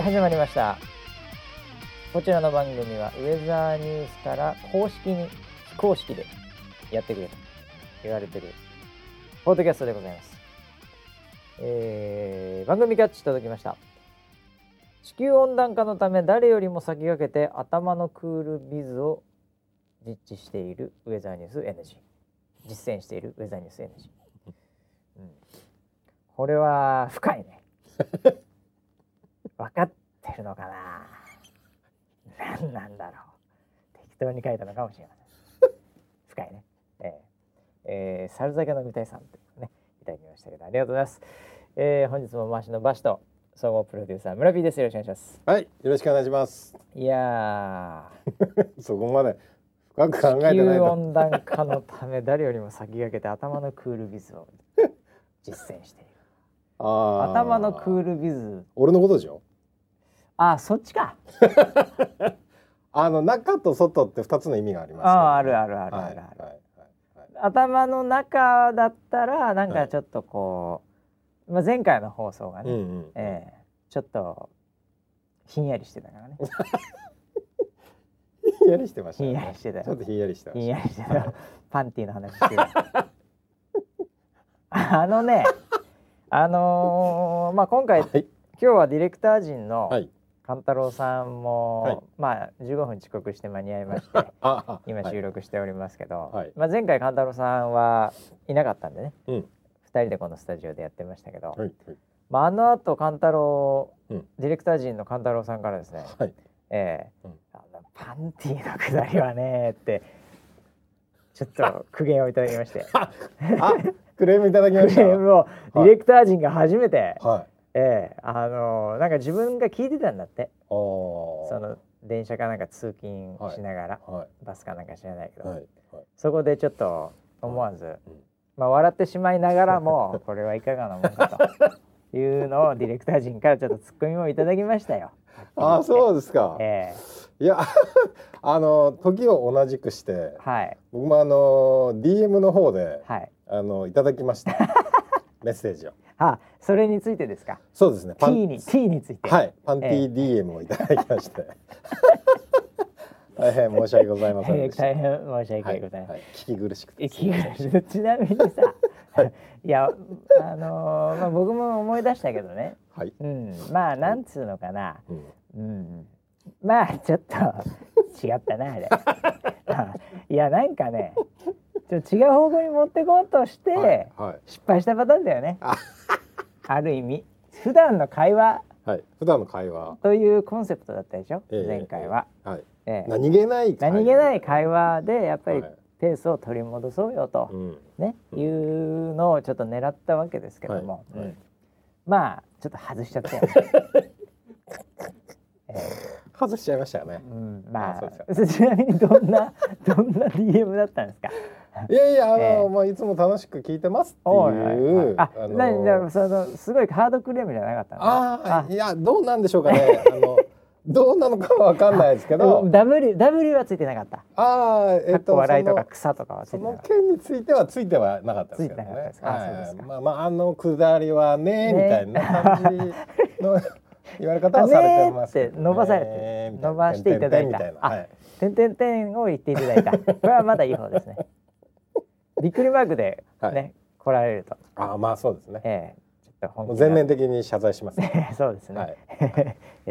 始まりました。こちらの番組はウェザーニュースから公式に非公式でやってくれと言われてるポッドキャストでございます、えー、番組キャッチ届きました。地球温暖化のため誰よりも先駆けて頭のクールビズを実地しているウェザーニュース NG 実践しているウェザーニュース NG、うん、これは深いね。分かってるのかな？何なんだろう？適当に書いたのかもしれません。深いね。えー、えー、猿酒の具体さんというねいただきましたけどありがとうございます、えー、本日も回しのバシと総合プロデューサー村 P です。よろしくお願いします。はいよろしくお願いします。いや そこまで深く考えてない地球温暖化のため誰よりも先駆けて頭のクールビズを実践している。頭のクールビズ。俺のことでしょ？あそっちか。あの中と外って二つの意味があります、ね、ああるあるあるあるある、はいはいはい、頭の中だったらなんかちょっとこう、まあ、前回の放送がね、うんうん、えー、ちょっとひんやりしてたからね。ひんやりしてました、ね、ひんやりしてたちょっとひんやりしてひんやりしてたパンティーの話してたあのねあのー、まあ今回、はい、今日はディレクター陣の、はい勘太郎さんも、はい、まあ15分遅刻して間に合いまして 今収録しておりますけど、はい、まあ、前回勘太郎さんはいなかったんでね、うん、2人でこのスタジオでやってましたけど、はい、まあ、あのあと勘太郎、うん、ディレクター陣の勘太郎さんからですね、はい、えーうん、あのパンティーのくだりはねってちょっと苦言をいただきまして。あクレームいただきました。クレームをディレクター陣が初めて、はいええあのー、なんか自分が聞いてたんだって。その電車かなんか通勤しながら、はいはい、バスかなんか知らないけど、はいそこでちょっと思わず、まあ、笑ってしまいながらも これはいかがなもんかと。いうのをディレクター陣からちょっとツッコミをいただきましたよ。あそうですか、ええ、いや あの時を同じくして、はい、僕もあの DM の方で、はい、あのいただきましたメッセージを。あ、それについてですか？そうですね。T に T について。はい、パンティ DM をいただきまして。大変申し訳ございません大変申し訳ございません。はい、聞き苦しくて。聞き苦しくちなみにさ、いやあのー、まあ僕も思い出したけどね。はい。うん、まあなんつうのかな。うん。うん、まあちょっと違ったなあれ。いやなんかね。ちょ違う方向に持ってこうとして、はいはい、失敗したパターンだよね。あ。る意味。普段の会話。はい。普段の会話。というコンセプトだったでしょ、えー、前回は、はい、えー、何気ない何気ない会話でやっぱりペースを取り戻そうよと、ね、うん、いうのをちょっと狙ったわけですけども、はい。はい、まあちょっと外しちゃったよね。えー、外しちゃいましたよね。うん、まあ ちなみにどんなどんな DM だったんですか？いやいやあの、えー、まあいつも楽しく聞いてますっていう。あ、あのー、なにそのすごいハードクレームじゃなかったああいやどうなんでしょうかね。あのどうなのかわかんないですけど。W W はついてなかった。ああえっと笑いとか草とかはついてなかった。その件についてはついてはなかったですけどね。はい、まあまああのくだりはね、ね、みたいな感じの言われ方はされてますけど、ね、伸ばされて伸ばしていただいた。あ、点点点を言っていただいた。これはまだいい方ですね。びっくりマークでね、はい、来られると。あまあそうですね。ええちょっと全面的に謝罪します、ね。そうですね。はい、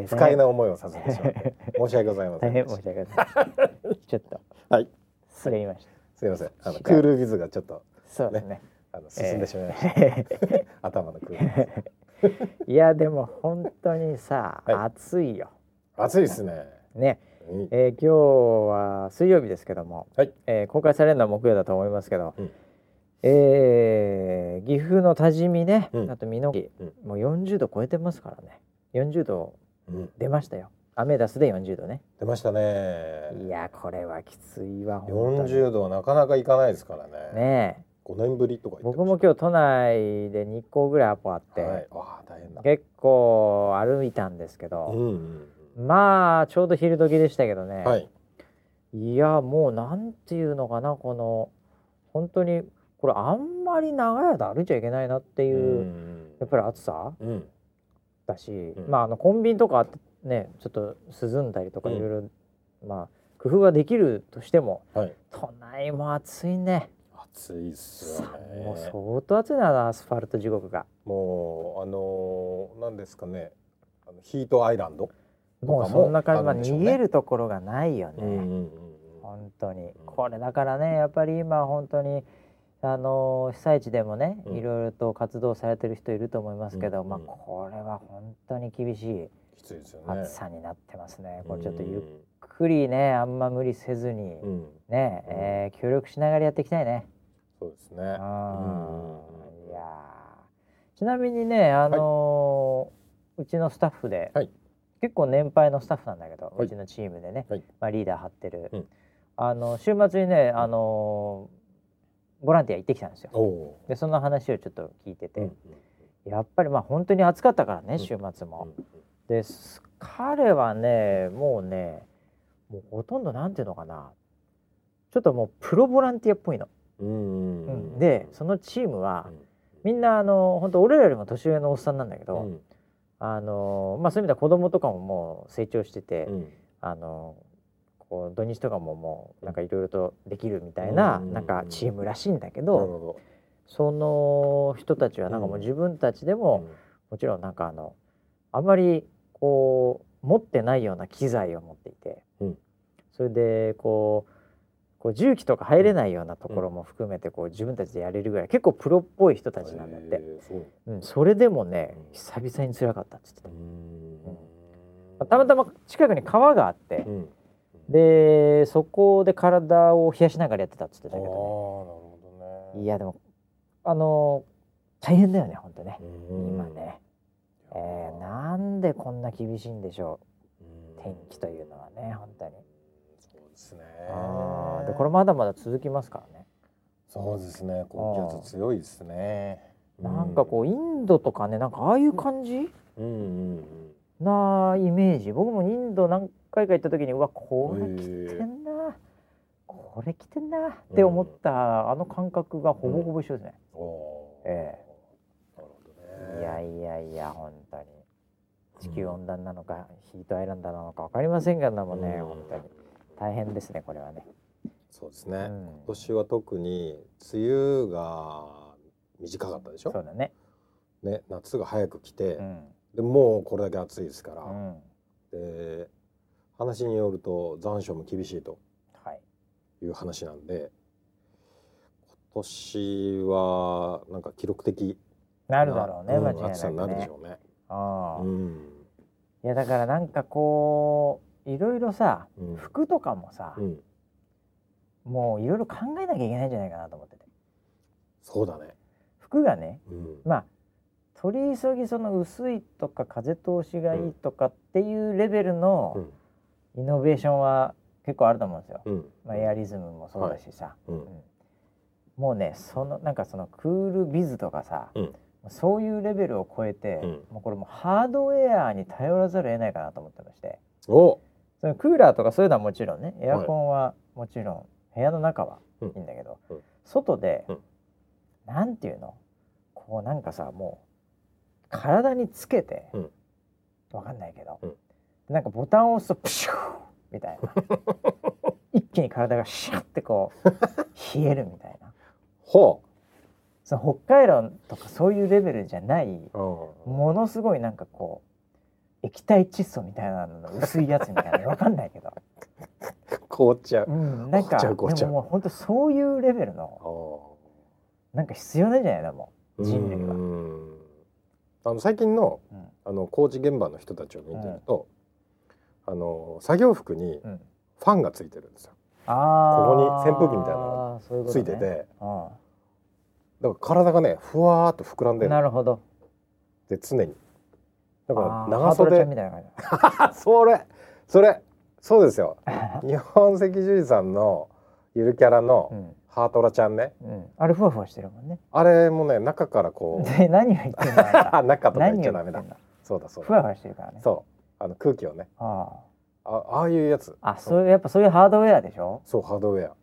不快な思いをさせてしまって申し訳ございません。申し訳ございません。ちょっと。はい。それ言いました。すみません。あのクールビズがちょっと、ね、そうですね。あの進んでしまいました。えー、頭のクールビズ。いやでも本当にさ、はい、暑いよ。暑いですね。ね。えー、今日は水曜日ですけども、はい、えー、公開されるのは木曜だと思いますけど、うん、えー、岐阜の多治見ね、うん、あと美濃木、うん、もう40度超えてますからね。40度出ましたよ、アメダスで40度ね。出ましたね。いやこれはきついわ40度はなかなかいかないですからね。ね5年ぶりとか僕も今日都内で日光ぐらいアポあって、はい、あ大変だ。結構歩いたんですけど、うんうんまあちょうど昼時でしたけどね、はい、いやもうなんていうのかなこの本当にこれあんまり長い間歩いちゃいけないなっていうやっぱり暑さ、うん、だし、うん、まああのコンビニとかねちょっと涼んだりとかいろいろ、まあ工夫はできるとしても、はい、都内も暑いね。暑いっすよね。もう相当暑いなアスファルト地獄が。もうあのー、なんですかね、あのヒートアイランドもうそんな感じ、まあ、逃げるところがないよね。うんうんうん本当に、これだからねやっぱり今本当にあの被災地でもね、いろいろと活動されてる人いると思いますけど、うん、まあこれは本当に厳しい暑さになってますね。これちょっとゆっくりねあんま無理せずに、うん、ね、うん、えー、協力しながらやっていきたいね。そうですね。うん、いやちなみにねあのーはい、うちのスタッフで、はい、結構年配のスタッフなんだけど、はい、うちのチームでね、まあリーダー張ってる。あの週末にねあのボランティア行ってきたんですよ。でその話をちょっと聞いてて、うんうん、やっぱりまあ本当に暑かったからね週末も。で彼はねもうねもうほとんどなんていうのかな。ちょっともうプロボランティアっぽいの。うん、でそのチームは、みんなあの本当俺らよりも年上のおっさんなんだけど、うん、あのまあそういう意味では子供とかももう成長してて、うん、あのこう土日とかももうなんかいろいろとできるみたいななんかチームらしいんだけどその人たちはなんかもう自分たちでももちろんなんかあのあんまりこう持ってないような機材を持っていてそれでこうこう重機とか入れないようなところも含めてこう自分たちでやれるぐらい結構プロっぽい人たちなんだって、うん、それでもね久々に辛かったっつってた、うん、たまたま近くに川があって、うん。でそこで体を冷やしながらやってたっつってたけどね。いやでもあの大変だよね本当ね。今ね、えー、なんでこんな厳しいんでしょう。天気というのはね本当に。ですね。でこれまだまだ続きますからね。そうですね。高気圧強いですね。なんかこうインドとかねなんかああいう感じ、うんうんうん、なイメージ。僕もインド何回か行った時にうわこれ来てんな。これ来てんな。って思った、あの感覚がほぼほぼ一緒ですね。ええ。いやいやいや本当に。地球温暖なのか、ヒートアイランドなのか分かりませんけどもね、本当に大変ですねこれはね。そうですね、うん、今年は特に梅雨が短かったでしょ？そうだね。ね夏が早く来て、うん、でもうこれだけ暑いですから、うん、で話によると残暑も厳しいとい。う話なんで、はい、今年はなんか記録的なるだろうね、うん、間違いなく、ね、暑さになるでしょうね。あ。うん、いやだからなんかこういろいろさ、うん、服とかもさ、うん、もういろいろ考えなきゃいけないんじゃないかなと思ってて。そうだね。服がね、まあ取り急ぎその薄いとか風通しがいいとかっていうレベルのイノベーションは結構あると思うんですよ。うん、まあ、エアリズムもそうだしさ、はい。うん、もうねそのなんかそのクールビズとかさ、うん、そういうレベルを超えて、もうこれもハードウェアに頼らざるを得ないかなと思ってまして。おそのクーラーとかそういうのはもちろんねエアコンはもちろん部屋の中はいいんだけど、外で、うん、なんていうの？こうなんかさもう体につけて、わかんないけど、なんかボタンを押すとプシューみたいな。一気に体がシャッてこう冷えるみたいな。ほう。その北海道とかそういうレベルじゃないものすごいなんかこう液体窒素みたいなの薄いやつみたいな。わかんないけど。凍っちゃう、うん、なんかでももう本当そういうレベルのなんか必要なんじゃないの？もう人類は。あの最近の,、あの工事現場の人たちを見てると、うん。あの作業服にファンがついてるんですよ。ここに扇風機みたいなのがついてて、ね、だから体がねふわっと膨らんでるなるほど。で常にだから長袖。それそれそうですよ。日本赤十字さんのゆるキャラの、ハートラちゃんね、うん、あれふわふわしてるもんね。あれもね中からこう 何を言ってんの中とか言っちゃダメだ。そうだそうだ。ふわふわしてるからね。そう。あの空気をね。ああ。ああいうやつ。あそういうやっぱそういうハードウェアでしょ？そうハードウェア。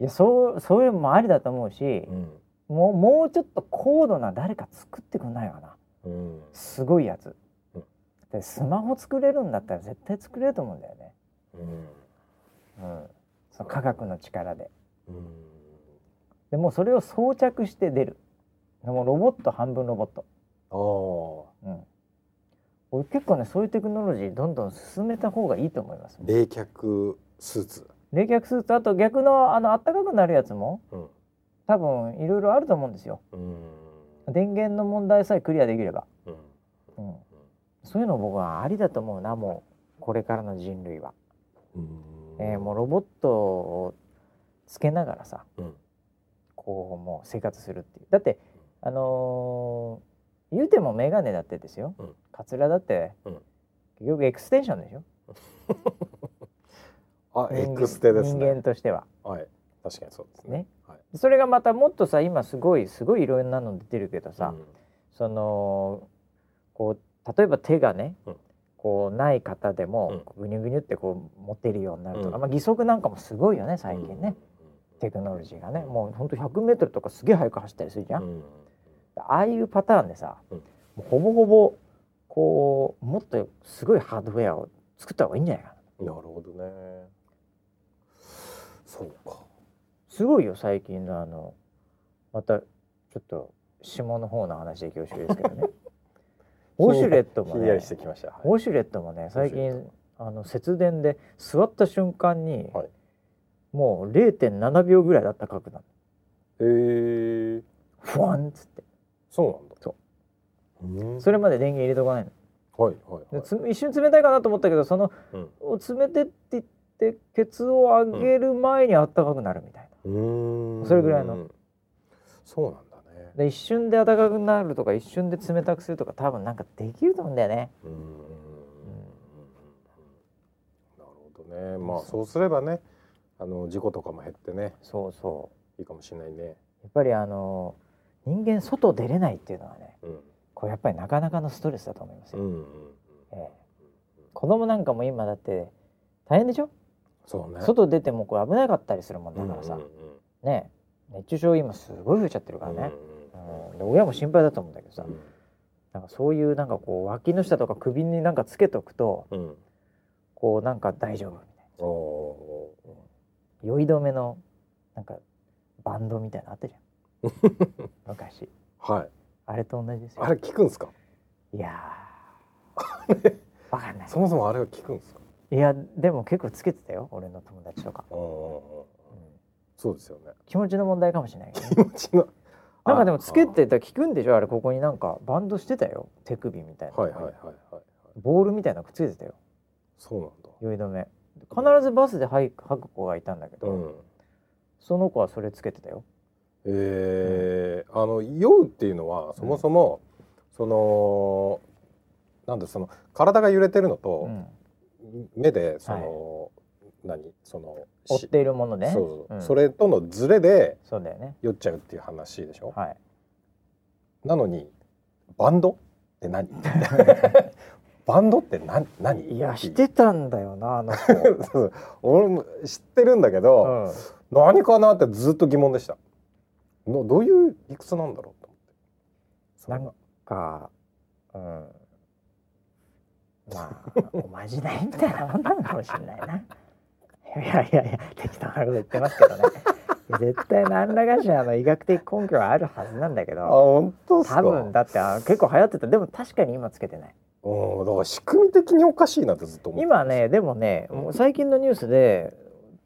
いやそうそういうのもありだと思うし、うん、もうもうちょっと高度な誰か作ってくんないかな、うん、すごいやつ、うん、でスマホ作れるんだったら絶対作れると思うんだよね。うん、うん、その科学の力で。うん、でもそれを装着して出る。でもロボット半分ロボット。ああ。うん。俺結構ねそういうテクノロジーどんどん進めた方がいいと思います。冷却スーツ。冷却スーツあと逆のあの暖かくなるやつも、うん、多分いろいろあると思うんですよ。電源の問題さえクリアできれば、うん、うん、そういうの僕はありだと思うなもうこれからの人類は。えー、もうロボットをつけながらさ、うん、こうもう生活するっていう。だってあのー、言うても眼鏡だってですよ、うん、カツラだって、結局エクステンションでしょ。あエクステですね。人間としては。はい。確かにそうですね。ね。はい、それがまたもっとさ今すごいすごいいろんなの出てるけどさ、うん、そのこう例えば手がね、うん、こうない方でも、うん、ぐにゅぐにゅってこう持てるようになるとか、まあ、義足なんかもすごいよね最近ね、テクノロジーがね。もうほんと 100m とかすげえ速く走ったりするじゃん。ああいうパターンでさ、もうほぼほぼこうもっとすごいハードウェアを作った方がいいんじゃないかな。なるほどね。そうか。すごいよ最近のあのまたちょっと下の方の話で恐縮ですけどねウォシュレットもね、ウォシュレットもね最近あの節電で座った瞬間に、はい、もう0.7秒ぐらいだった角なの。へえー。ふわんっつって。そうなんだ。そう。それまで電源入れとかないの。はいはい、はい、一瞬冷たいかなと思ったけどその、うん、冷てって言ってケツを上げる前にあったかくなるみたいな。それぐらいのそうなんだねで一瞬で暖かくなるとか一瞬で冷たくするとか多分なんかできると思うんだよね。うんなるほどね。まあそうすればねあの事故とかも減ってね。そうそう。いいかもしれないね。やっぱりあの人間外出れないっていうのはね、うん、これやっぱりなかなかのストレスだと思いますよ、うんうんええ、子供なんかも今だって大変でしょ？そうね、外出てもこれ危なかったりするもんだからさ、うんうんうん、ね熱中症今すごい増えちゃってるからね、うんうん、で親も心配だと思うんだけどさ、うん、なんかそういうなんかこう脇の下とか首になんかつけとくと、うん、こうなんか大丈夫みたいな、うん、酔い止めのなんかバンドみたいなのあったじゃん。昔。はい。あれと同じですよ。あれ聞くんですか？いやわかんない。そもそもあれは聞くんですか？いやでも結構つけてたよ俺の友達とか、うん、そうですよね。気持ちの問題かもしれないね、気持ちのなんかでもつけてた聞くんでしょ？あれここになんかバンドしてたよ。手首みたいなはいはいはいはい、ボールみたいなのくっついてたよ。そうなんだ。酔い止め。必ずバスで吐く子がいたんだけど、うん、その子はそれつけてたよ。えー、うん、あの酔うっていうのはそもそも、うん、そのなんだその体が揺れてるのと、目でその、はい、何？その追っているものね。そう、う。ん、それとのズレでそうだよね。酔っちゃうっていう話でしょ、はい、なのにバンド？って何？バンドって何？何？いやしてたんだよなあの子 俺も知ってるんだけど、うん、何かなってずっと疑問でした。のどういう理屈なんだろうと思って。なんかうん。まあおまじないみたいなもんなのかもしれないな。いやいやいや適当なこと言ってますけどね。絶対何らかしらの医学的根拠はあるはずなんだけど。あ本当多分だって結構流行ってた。でも確かに今つけてない。うんだから仕組み的におかしいなってずっと思って。今ねでもね、もう最近のニュースで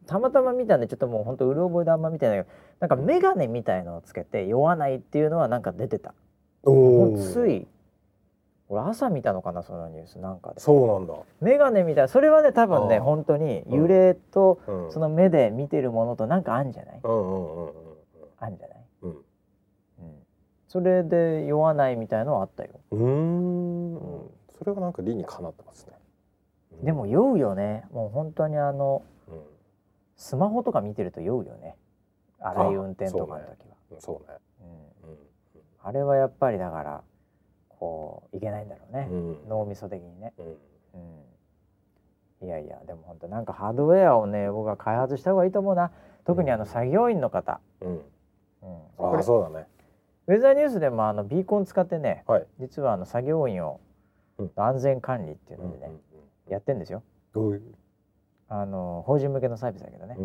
たまたま見たんでちょっともう本当うる覚えであんま見てないけどなんか眼鏡みたいのをつけて酔わないっていうのはなんか出てた。おつい俺朝見たのかなそのニュースなんかで。そうなんだ。眼鏡みたいそれはね多分ね本当に揺れと、うん、その目で見てるものとなんかあんじゃない、うんうんうんうん、あんじゃない、うん、うん、それで酔わないみたいのはあったよ。うん。それはなんか理にかなってますね、でも酔うよね。もう本当にあの、スマホとか見てると酔うよね。荒い運転とかの時は。そうね、うん。あれはやっぱりだからこういけないんだろうね、うん、脳みそ的にね、うん、いやいやでも本当なんかハードウェアをね僕は開発した方がいいと思うな。特にあの作業員の方、うん。ああそうだね。ウェザーニュースでもあのビーコン使ってね、はい、実はあの作業員を安全管理っていうのでね、やってんですよ。あの法人向けのサービスだけどね。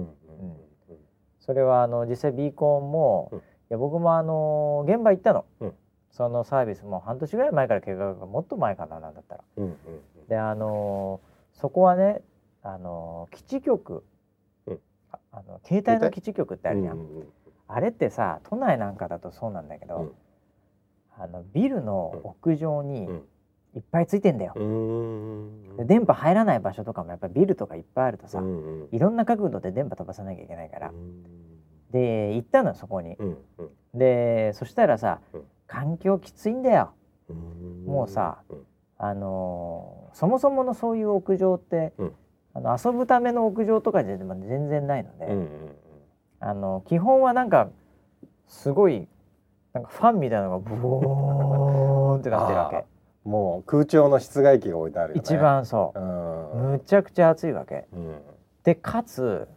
それはあの実際ビーコンも、いや僕もあの現場行ったの、そのサービスも半年ぐらい前から計画がもっと前かななんだったら。であのそこはねあの基地局、あの携帯の基地局ってあるじゃん。あれってさ都内なんかだとそうなんだけど、あのビルの屋上にいっぱいついてんだよ。で電波入らない場所とかもやっぱりビルとかいっぱいあるとさ、いろんな角度で電波飛ばさなきゃいけないから。で行ったのそこに。でそしたらさ、環境きついんだよ。もうさ、あのー、そもそものそういう屋上って、あの遊ぶための屋上とかじゃ全然ないので、あの基本はなんかすごいなんかファンみたいなのがブーンってなってるわけ。もう空調の室外機が置いてある、ね、一番そう、むちゃくちゃ暑いわけ、うん、でかつ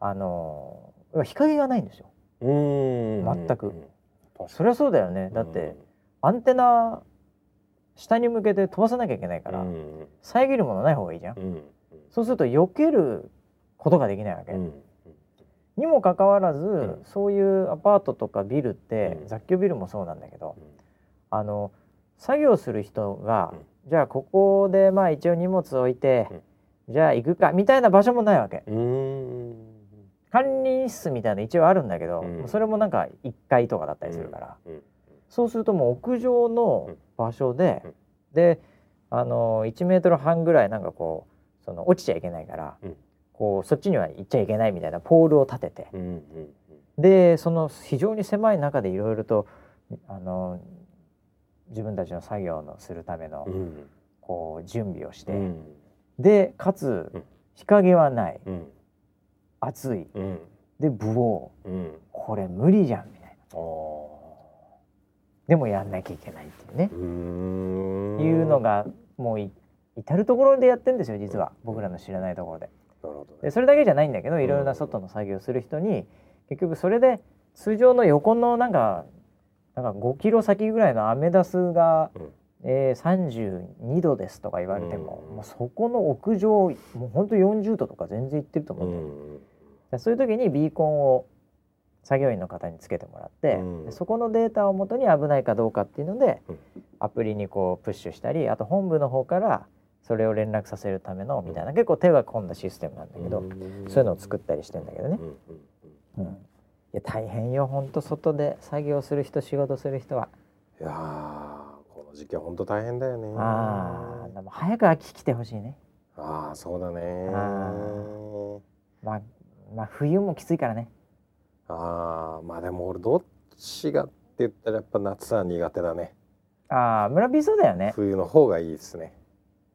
あの日陰がないんですよ。全く、そりゃそうだよね。だってアンテナ下に向けて飛ばさなきゃいけないから、遮るものない方がいいじゃん、そうすると避けることができないわけ、にもかかわらず、そういうアパートとかビルって、雑居ビルもそうなんだけど、あの作業する人が、うん、じゃあここでまあ一応荷物置いて、うん、じゃあ行くかみたいな場所もないわけ。管理室みたいな一応あるんだけど、うん、それもなんか1階とかだったりするから、そうするともう屋上の場所で、であの1メートル半ぐらいなんかこうその落ちちゃいけないから、こうそっちには行っちゃいけないみたいなポールを立てて、でその非常に狭い中でいろいろとあの自分たちの作業のするための、うん、こう準備をして、うん、でかつ日陰はない、うん、暑い、でブオー、これ無理じゃんみたいな。でもやんなきゃいけないっていうね。いうのがもう至る所でやってんですよ実は。僕らの知らないところで。でそれだけじゃないんだけどいろいろな外の作業する人に結局それで通常の横のなんかなんか5キロ先ぐらいのアメダスが、うん、えー、32度ですとか言われても、うん、もうそこの屋上もうほんと40度とか全然いってると思うんで、うん、そういう時にビーコンを作業員の方につけてもらって、うん、そこのデータをもとに危ないかどうかっていうので、アプリにこうプッシュしたりあと本部の方からそれを連絡させるためのみたいな、結構手が込んだシステムなんだけど、そういうのを作ったりしてんだけどね。うんや大変よ本当外で作業する人仕事する人は。いや時期は本当大変だよね。ああでも早く秋来てほしいね。ああそうだね。まあまあ冬もきついからね。ああまあでも俺どっちがって言ったらやっぱ夏は苦手だね。ああ村人そうだよね。冬の方がいいですね。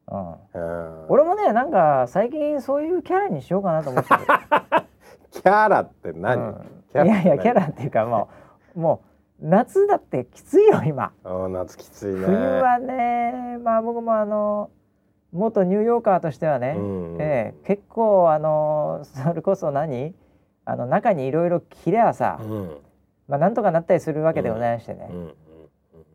うん、うん、俺もねなんか最近そういうキャラにしようかなと思ってる キャラって何、うん。いやいやキャラっていうかもうもう夏だってきついよ今。あ夏きついね。冬はねまあ僕もあの元ニューヨーカーとしてはね、うんえー、結構あのそれこそ何？あの中にいろいろ切れはさ、うん、まあなんとかなったりするわけでございましてね、うんうん、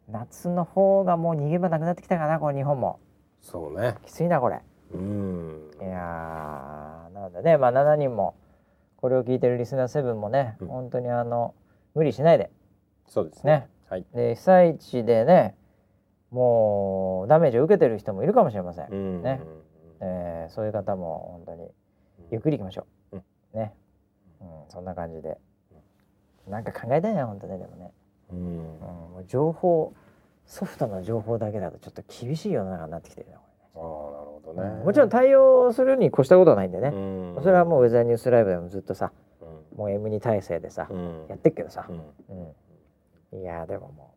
夏の方がもう逃げ場なくなってきたかなこの日本も。そうね。きついなこれ。うん。いやなのでね。まあ7人もこれを聞いてるリスナーセブンもね、うん、本当にあの無理しないでそうですね、はい、で被災地でねもうダメージを受けてる人もいるかもしれません、うん、ね、えー、そういう方も本当にゆっくりいきましょう、うん、ね、うん、そんな感じで。なんか考えたいな本当ねでもね、うん、うん、もう情報ソフトの情報だけだとちょっと厳しい世の中になってきてるなあなるほどね、もちろん対応するに越したことはないんでね、それはもうウェザーニュースライブでもずっとさ、もう M2 体制でさ、やってっけどさ、うんいやでもも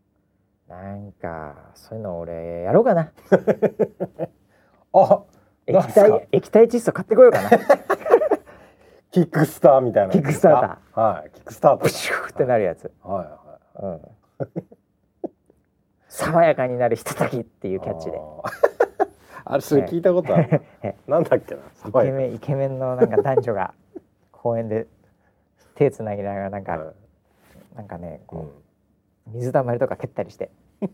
うなんかそういうの俺やろうかな。あ液体液体窒素買ってこようかな。キックスターみたいなキックスターターはいキックスタープシューってなるやつ。はいはい、うん、爽やかになるひとときっていうキャッチで。あれそれ聞いたことある？なんだっけな？イケメンイケメンのなんか男女が公園で手つなぎながらなんか、はい、なんかねこう、うん、水たまりとか蹴ったりして。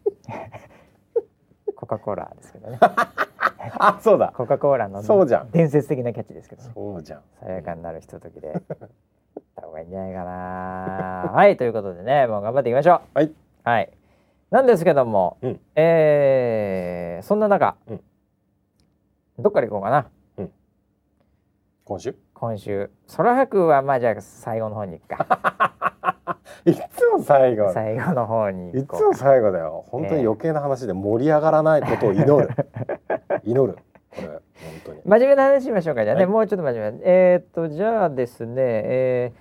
コカ・コーラですけどね。あそうだ。コカ・コーラのそうじゃん。伝説的なキャッチですけど、ね、そうじゃん。爽やかになるひとときで。った方がいいんじゃないかな。はいということでねもう頑張っていきましょう。はい。はい。なんですけども、うん、えー、そんな中、うん、どっから行こうかな、うん、今週？今週。空白はまあじゃあ最後の方に行くか いつも最後。最後の方にいつも最後だよ。本当に余計な話で盛り上がらないことを祈る、祈る。これ本当に。真面目な話しましょうかじゃあね、はい、もうちょっと真面目えー、っとじゃあですねえ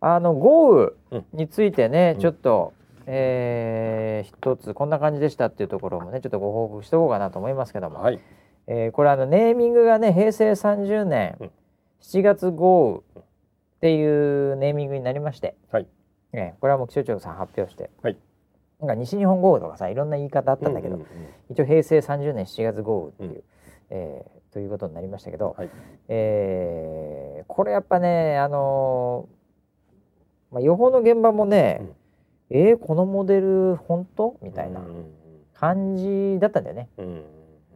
ー、あの豪雨についてね、うん、ちょっと、えー、一つこんな感じでしたっていうところもねちょっとご報告しておこうかなと思いますけども、はい、えー、これあのネーミングがね平成30年7月豪雨っていうネーミングになりまして、はいえー、これはもう気象庁さん発表して、はい、なんか西日本豪雨とかさいろんな言い方あったんだけど、うんうんうん、一応平成30年7月豪雨っていう、うん、えー、ということになりましたけど、はい、えー、これやっぱねあのー、まあ、予報の現場もね、うん。えー、このモデル本当？みたいな感じだったんだよね。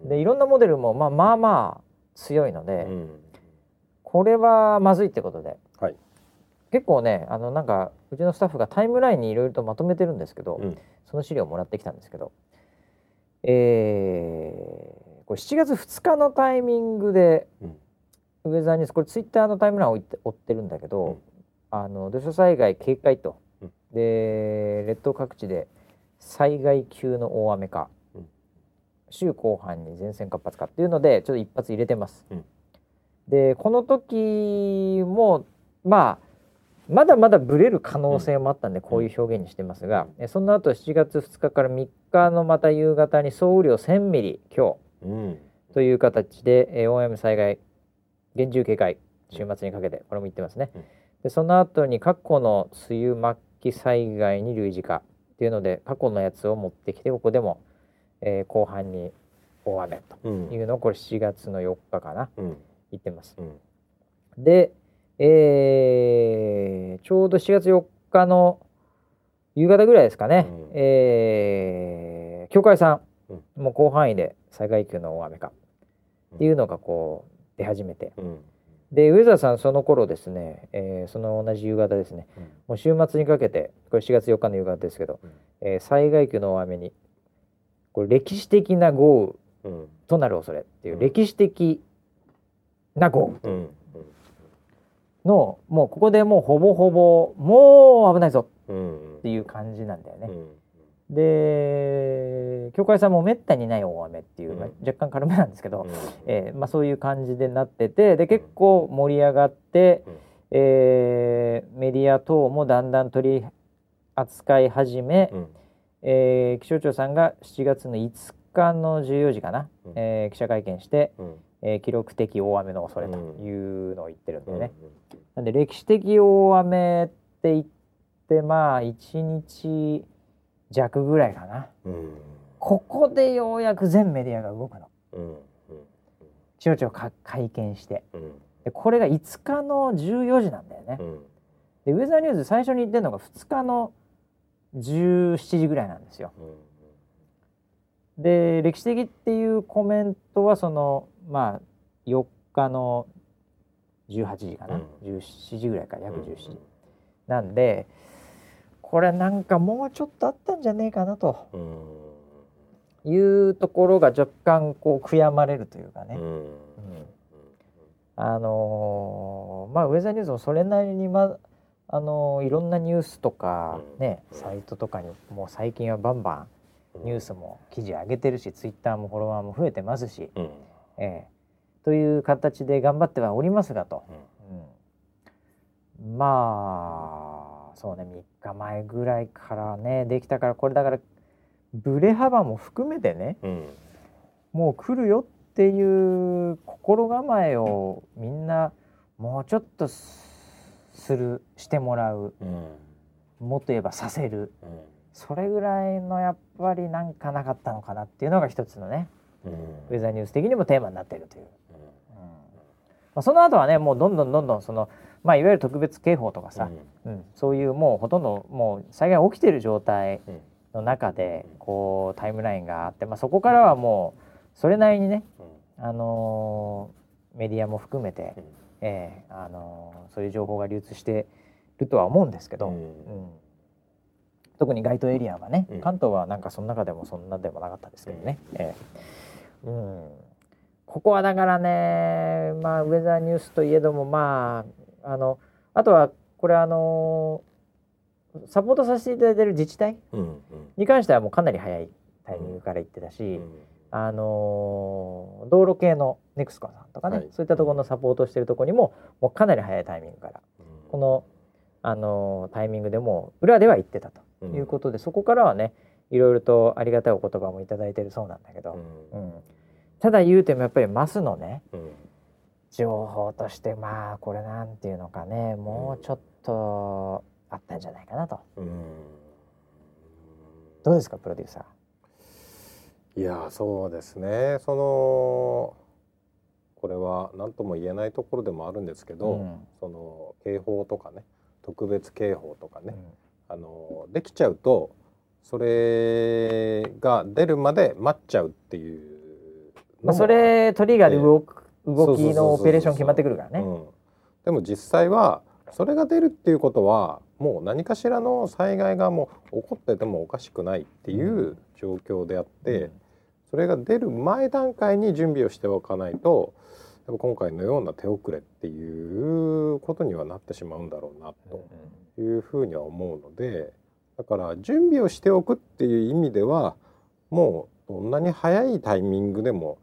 でいろんなモデルも、まあ、まあまあ強いので、うん、これはまずいってことで、はい、結構ねあのなんかうちのスタッフがタイムラインにいろいろとまとめてるんですけど、うん、その資料をもらってきたんですけど、えー、これ7月2日のタイミングで、うん、ウェザーニュースこれツイッターのタイムラインを追ってるんだけど、あの土砂災害警戒と。で列島各地で災害級の大雨か、うん、週後半に前線活発化っていうのでちょっと一発入れてます。うん、でこの時もまあまだまだブレる可能性もあったんでこういう表現にしてますが、うん、その後7月2日から3日のまた夕方に総雨量1000ミリ強という形で、大雨災害厳重警戒週末にかけてこれも言ってますね。でその後に過去の梅雨末期災害に類似かっていうので過去のやつを持ってきてここでも、えー、後半に大雨というのをこれ7月の4日かな、うん、言ってます。うん、で、えー、ちょうど7月4日の夕方ぐらいですかね、うん、えー、教会さん、もう広範囲で災害級の大雨か。っていうのがこう出始めて、で上澤さんその頃ですね、えー、その同じ夕方ですね、うん、もう週末にかけてこれ4月4日の夕方ですけど、うん、えー、災害級の大雨にこれ歴史的な豪雨となる恐れっていう、歴史的な豪雨の、もうここでもうほぼほぼもう危ないぞっていう感じなんだよね。で教会さんもめったにない大雨っていう、まあ、若干軽めなんですけど、うん、えー、まあ、そういう感じでなっててで結構盛り上がって、うん、えー、メディア等もだんだん取り扱い始め、うん、えー、気象庁さんが7月の5日の14時かな、うん、えー、記者会見して、うん、えー、記録的大雨の恐れというのを言ってるんだよね。なんで歴史的大雨って言ってまあ1日弱ぐらいかな、うん、ここでようやく全メディアが動くの、うん気象庁か会見して、でこれが5日の14時なんだよね、でウェザーニューズ最初に言ってるのが2日の17時ぐらいなんですよ、で歴史的っていうコメントはそのまあ4日の18時かな、うん、17時ぐらいか約17時、なんでこれなんかもうちょっとあったんじゃねえかなと。いうところが若干こう悔やまれるというかね。うん。あのー、まあウェザーニュースもそれなりにまあのー、いろんなニュースとかね、サイトとかにもう最近はバンバンニュースも記事上げてるし、ツイッターもフォロワーも増えてますし、うん、えー、という形で頑張ってはおりますがと、うん、まあそうね3日前ぐらいからねできたからこれだからブレ幅も含めてね、うん、もう来るよっていう心構えをみんなもうちょっとするしてもらう、うん、もっと言えばさせる、うん、それぐらいのやっぱりなんかなかったのかなっていうのが一つのね、ウェザーニュース的にもテーマになっているという。まあ、その後はねもうどんどんどんどんそのまあ、いわゆる特別警報とかさ、うん、うん、そういうもうほとんどもう災害起きてる状態の中でこうタイムラインがあって、まあ、そこからはもうそれなりにね、あのメディアも含めて、えー、あのそういう情報が流通してるとは思うんですけど、うん、特に街頭エリアはね、関東はなんかその中でもそんなでもなかったですけどね、えー、うん、ここはだからね、まあ、ウェザーニュースといえどもまああのあとはこれあのサポートさせていただいている自治体に関してはもうかなり早いタイミングから言ってたし、うん、あの道路系のネクスコさんとかね、はい、そういったところのサポートしてるところにももうかなり早いタイミングから、うん、この、あのタイミングでも裏では言ってたということで、うん、そこからはねいろいろとありがたいお言葉も頂いてるそうなんだけど、うん。ただ言うてもやっぱりマスのね、情報としてまあこれなんていうのかねもうちょっとあったんじゃないかなと。どうですかプロデューサー？いやそうですね。そのこれは何とも言えないところでもあるんですけど、うん、その警報とかね特別警報とかね、うん、あのできちゃうとそれが出るまで待っちゃうっていうまあ、それトリガーで動く、動きのオペレーション決まってくるからね。でも実際はそれが出るっていうことはもう何かしらの災害がもう起こっててもおかしくないっていう状況であって、うん、それが出る前段階に準備をしておかないとやっぱ今回のような手遅れっていうことにはなってしまうんだろうなというふうには思うのでだから準備をしておくっていう意味ではもうどんなに早いタイミングでも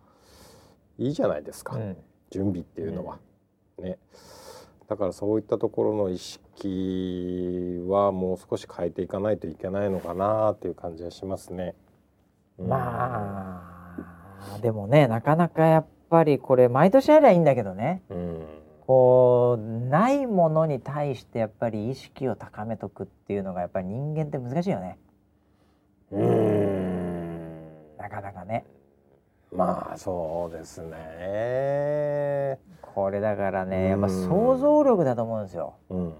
いいじゃないですか、うん、準備っていうのは。ね。だからそういったところの意識はもう少し変えていかないといけないのかなっていう感じはしますね。まあでもねなかなかやっぱりこれ毎年やりゃいいんだけどね、うん、こうないものに対してやっぱり意識を高めとくっていうのがやっぱり人間って難しいよね。うんなかなかね。まあそうですね。これだからねやっぱ想像力だと思うんですよ。うん、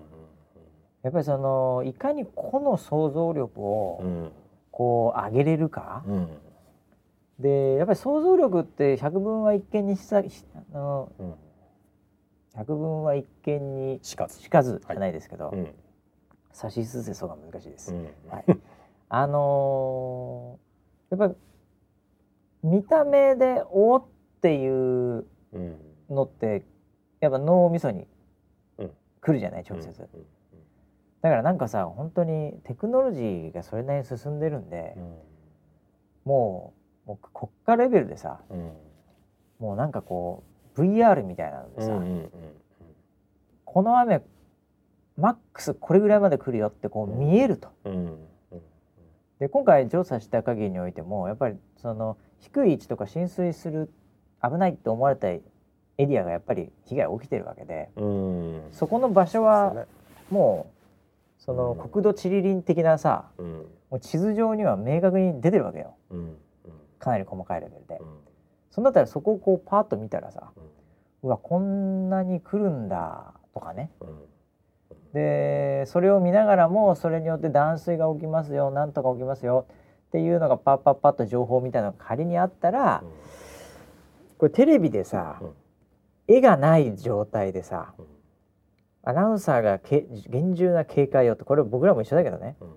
やっぱりそのいかに個の想像力を、こう上げれるか、うん、でやっぱり想像力って百聞は一見にしさあの、うん、百聞は一見にしかずしかず。じゃないですけど、さしすせそが難しいです。はい、あのー、やっぱり見た目でおっていうのって、やっぱ脳みそに来るじゃない直接。だからなんかさ本当にテクノロジーがそれなりに進んでるんで、うん、もうもう国家レベルでさ、うん、もうなんかこう VR みたいなのでさ、うんうんうん、この雨マックスこれぐらいまで来るよってこう見えると。うんうんで今回調査した限りにおいてもやっぱりその低い位置とか浸水する危ないって思われたエリアがやっぱり被害起きてるわけで、そこの場所はもうその国土地理林的なさ、うん、もう地図上には明確に出てるわけよ、うん、かなり細かいレベルで、うん、そんだったらそこをこうパッと見たらさ、うわこんなに来るんだとかね、でそれを見ながらもそれによって断水が起きますよなんとか起きますよっていうのがパッパッパッと情報みたいなのが仮にあったら、これテレビでさ、絵がない状態でさ、アナウンサーがけ厳重な警戒をとこれ僕らも一緒だけどね、うん、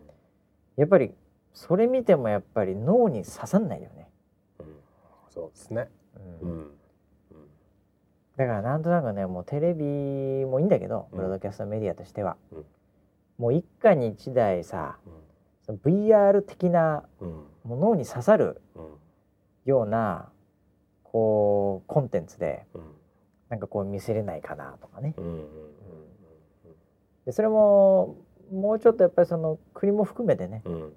やっぱりそれ見てもやっぱり脳に刺さんないよね、うん、そうですね、うん、だからなんとなくねもうテレビもいいんだけどブロードキャストメディアとしては、もう一家に一台さ、その VR 的な、もう脳に刺さるようなこうコンテンツで、なんかこう見せれないかなとかね、うんうん。でそれももうちょっとやっぱりその国も含めてね、うん、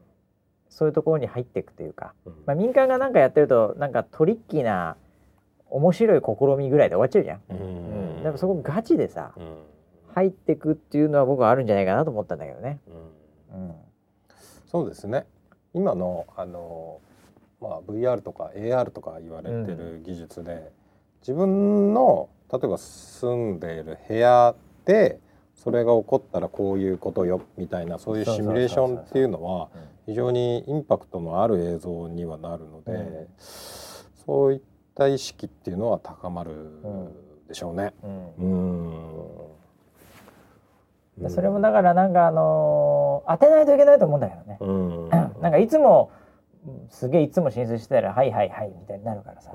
そういうところに入っていくというか、うん、まあ、民間が何かやってるとなんかトリッキーな面白い試みぐらいで終わっちゃうじゃん。うん、うん、だからそこガチでさ、入っていくっていうのは僕はあるんじゃないかなと思ったんだけどね。うん。そうですね。今のあの、まあ、VR とか AR とか言われてる技術で、自分の例えば住んでいる部屋でそれが起こったらこういうことよみたいなそういうシミュレーションっていうのは非常にインパクトのある映像にはなるので、うん、そういった意識っていうのは高まるでしょうね。うん、うん、それもだからなんかあのー、当てないといけないと思うんだけどね。うん、なんかいつもすげえいつも浸水してたら「はいはいはい」みたいになるからさ、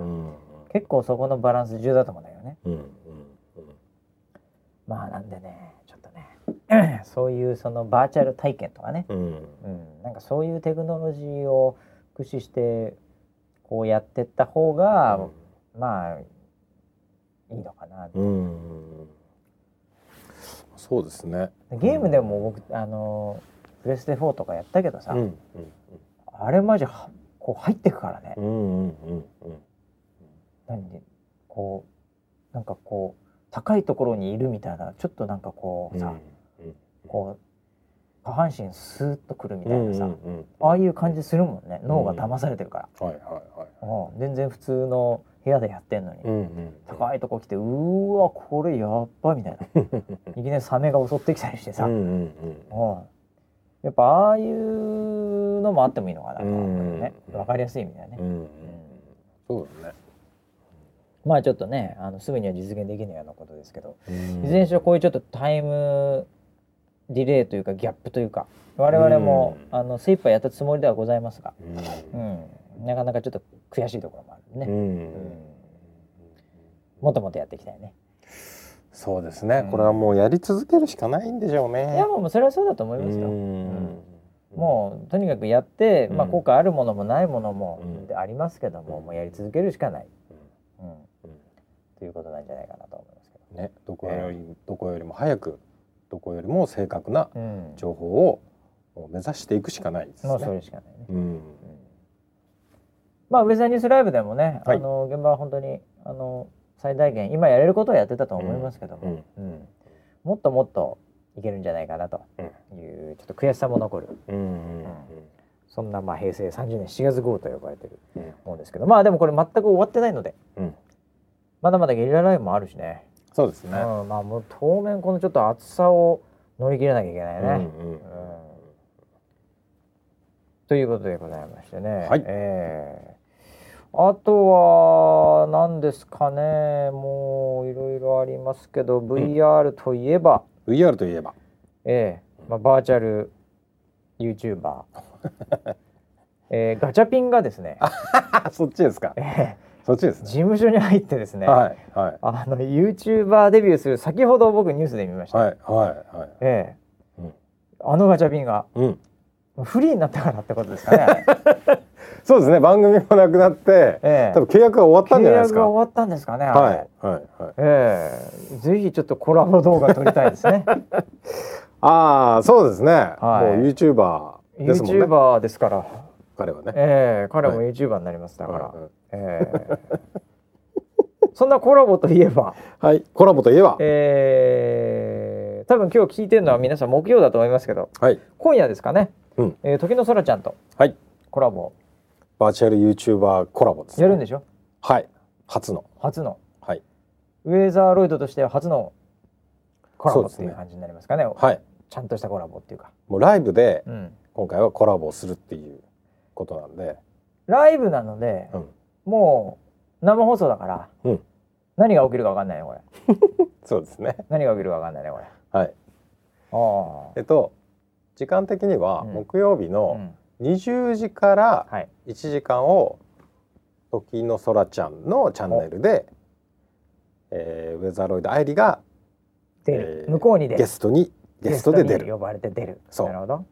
結構そこのバランス重要だと思うんだよね。まあなんでね そういうそのバーチャル体験とかね、うん、うん、なんかそういうテクノロジーを駆使してこうやってった方が、うん、まあいいのかな、うん、そうですね。ゲームでも僕あのプレステ4とかやったけどさ、うん。うん、あれマジこう入ってくからね、うんうんうんうん、何でこうなんかこう高いところにいるみたいなちょっとなんかこうさ、うん。こう下半身スーッとくるみたいなさ、うんうんうん、ああいう感じするもんね。脳が騙されてるから、はいはいはい、全然普通の部屋でやってんのに、うんうん、高いとこ来てうわこれやっばみたいな。いきなりサメが襲ってきたりしてさ、うんうんうん、やっぱああいうのもあってもいいのかなうね、うんうん、分かりやすい意味だよね。うんうん、そうだね。まあちょっとねあのすぐには実現できないようなことですけど、いずれにしろこういうちょっとタイムディレイというかギャップというか我々も、うん、あの精一杯やったつもりではございますが、うん、うん、なかなかちょっと悔しいところもあるね、うん、もっともっとやっていきたいね。そうですね、これはもうやり続けるしかないんでしょうね。いやもうそれはそうだと思いますよ、もうとにかくやって、まあ効果あるものもないものもありますけども、もうやり続けるしかない、うん。ということなんじゃないかなと思いますけど。ね。どこより、どこよりも早くどこよりも正確な情報を目指していくしかないですね。もうそれしかないね。うん、まあウェザーニュースライブでもね、はい、あの現場は本当にあの最大限今やれることをやってたと思いますけども、うん、うん、もっともっといけるんじゃないかなと。いう、ちょっと悔しさも残る。うんうんそんなまあ平成30年7月号と呼ばれてるものですけど、まあでもこれ全く終わってないので、まだまだゲリラライブもあるしね。そうですね、うん、まあもう当面このちょっと暑さを乗り切らなきゃいけないね。うんうんうん、ということでございましてね、はい、えー、あとは何ですかね。もういろいろありますけど VR といえば、うん、VR といえば。ええー、まあ、バーチャル YouTuber えー、ガチャピンがですね。そっちですか、えーそっちですね。事務所に入ってですね。はいはい。あのユーチューバーデビューする先ほど僕ニュースで見ました。はいはいはい。ええーうん、あのガチャピンが、うん、フリーになったからってことですかね。そうですね。番組もなくなって、えー、多分契約が終わったんじゃないですか。契約が終わったんですかね。はいはいはい。ええー、ぜひちょっとコラボ動画撮りたいですね。ああそうですね。はい、もうユーチューバーですもんね。ユーチューバーですから。彼はね。ええー、彼もユーチューバーになりますだから。はいはいえー、そんなコラボといえば。はい。コラボといえば。えー、多分今日聞いてるのは皆さん木曜だと思いますけど、はい、今夜ですかね、うん。えー、時の空ちゃんとコラボ、バーチャル YouTuber コラボです、ね、やるんでしょ？はい。初の。初の。はい。ウェザーロイドとしては初のコラボっていう感じになりますかね。はい。ちゃんとしたコラボっていうか。もうライブで今回はコラボするっていうことなんで、ライブなので、うん。もう生放送だから、うん、何が起きるか分かんないよこれ。そうですね。何が起きるか分かんないねこれ。はい。あえっと時間的には木曜日の20時から1時間を時の空ちゃんのチャンネルで、えー、ウェザーロイド愛理が出る、えー、向こうにゲストにゲストで出る。呼ばれて出る。なるほど。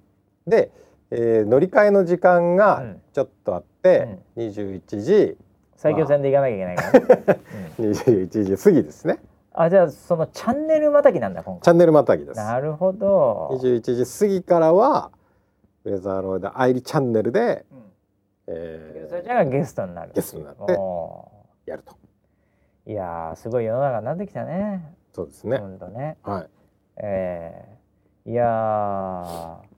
で、えー、乗り換えの時間がちょっとあって、うん、21時。最強戦で行かなきゃいけないから、ね、うん、21時過ぎですね。あじゃあそのチャンネルまたぎなんだ今回。チャンネルまたぎです。なるほど。21時過ぎからはウェザーロイド愛理チャンネルで、うん。えー、それじゃあゲストになる。ゲストになってやると。いやすごい世の中になってきたね。そうですね。本当ね。はい。えー、いやー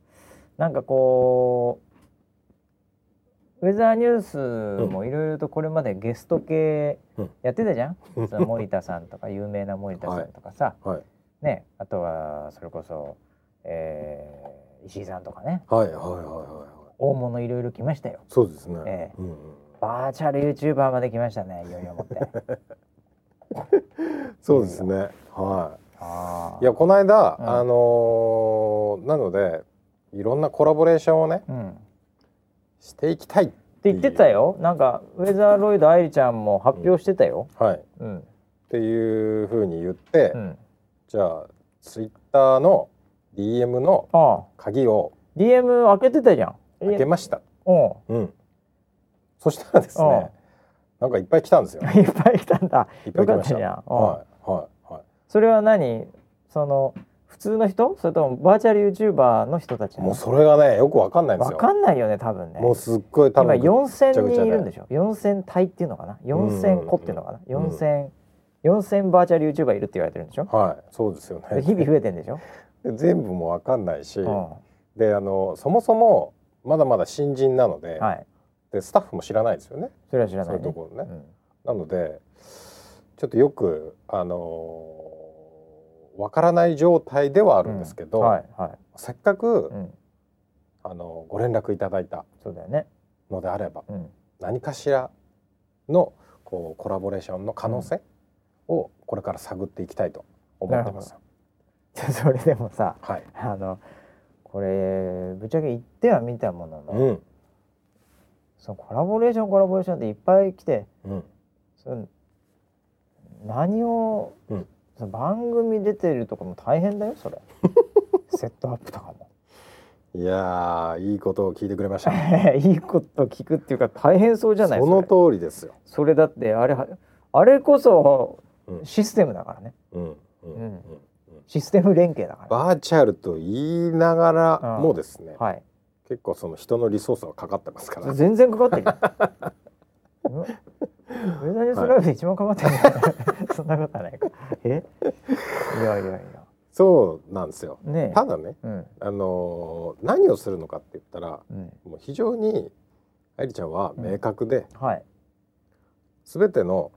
なんかこうウェザーニュースもいろいろとこれまでゲスト系やってたじゃん、うん、その森田さんとか有名な森田さんとかさ、はい。はい、ね。あとはそれこそ、えー、石井さんとかね。はいはいはいはいはい。大物いろいろ来ましたよ。そうですね、えー、うんうん、バーチャルユーチューバーまで来ましたねいよいよもって。そうですね。はい。いやこの間、うん、あのー、なのでいろんなコラボレーションをね、うん、していきたいって言ってたよ。なんかウェザーロイド愛理ちゃんも発表してたよ、うん、はい、うん、っていうふうに言って、うん、じゃあツイッターの DM の鍵を DM 開けてたじゃん。開けました。うん。そしたらですねなんかいっぱい来たんですよ。いっぱい来たんだ。いっぱい来ました。はいはいはい。それは何？その普通の人？それともバーチャルユーチューバーの人たち？もうそれがねよくわかんないんですよ。わかんないよね多分ね。もうすっごい多分今四千人いるんでしょ？四千体っていうのかな？四千個っていうのかな？四千四千バーチャルユーチューバーいるって言われてるんでしょ？はいそうですよね。日々増えてんでしょ？全部もわかんないし、うん、であのそもそもまだまだ新人なのではい、でスタッフも知らないですよね？それは知らない、ね、そういうところね、うん、なのでちょっとよくあのわからない状態ではあるんですけど、うんはいはい、せっかく、うん、あのご連絡いただいたのであれば、うん、何かしらのこうコラボレーションの可能性をこれから探っていきたいと思ってます。それでもさ、はい、あのこれぶっちゃけ言ってはみたものの、うん、そのコラボレーションコラボレーションっていっぱい来て、うん、その何を、うん、番組出てるとかも大変だよそれ。セットアップとかも。いやいいことを聞いてくれました、いいこと聞くっていうか大変そうじゃないその通りですよ。それだってあれあれこそシステムだからね、うんうんうん。システム連携だから、バーチャルと言いながらもですね、はい、結構その人のリソースはかかってますから。全然かかってる ウェザーニュースライブで一番かかってる、そんなことはないか。え？いやいやいや。そうなんですよ、ね、ただね、うん、あのー、何をするのかって言ったら、うん、もう非常に愛理ちゃんは明確で、うん、はい、全ての、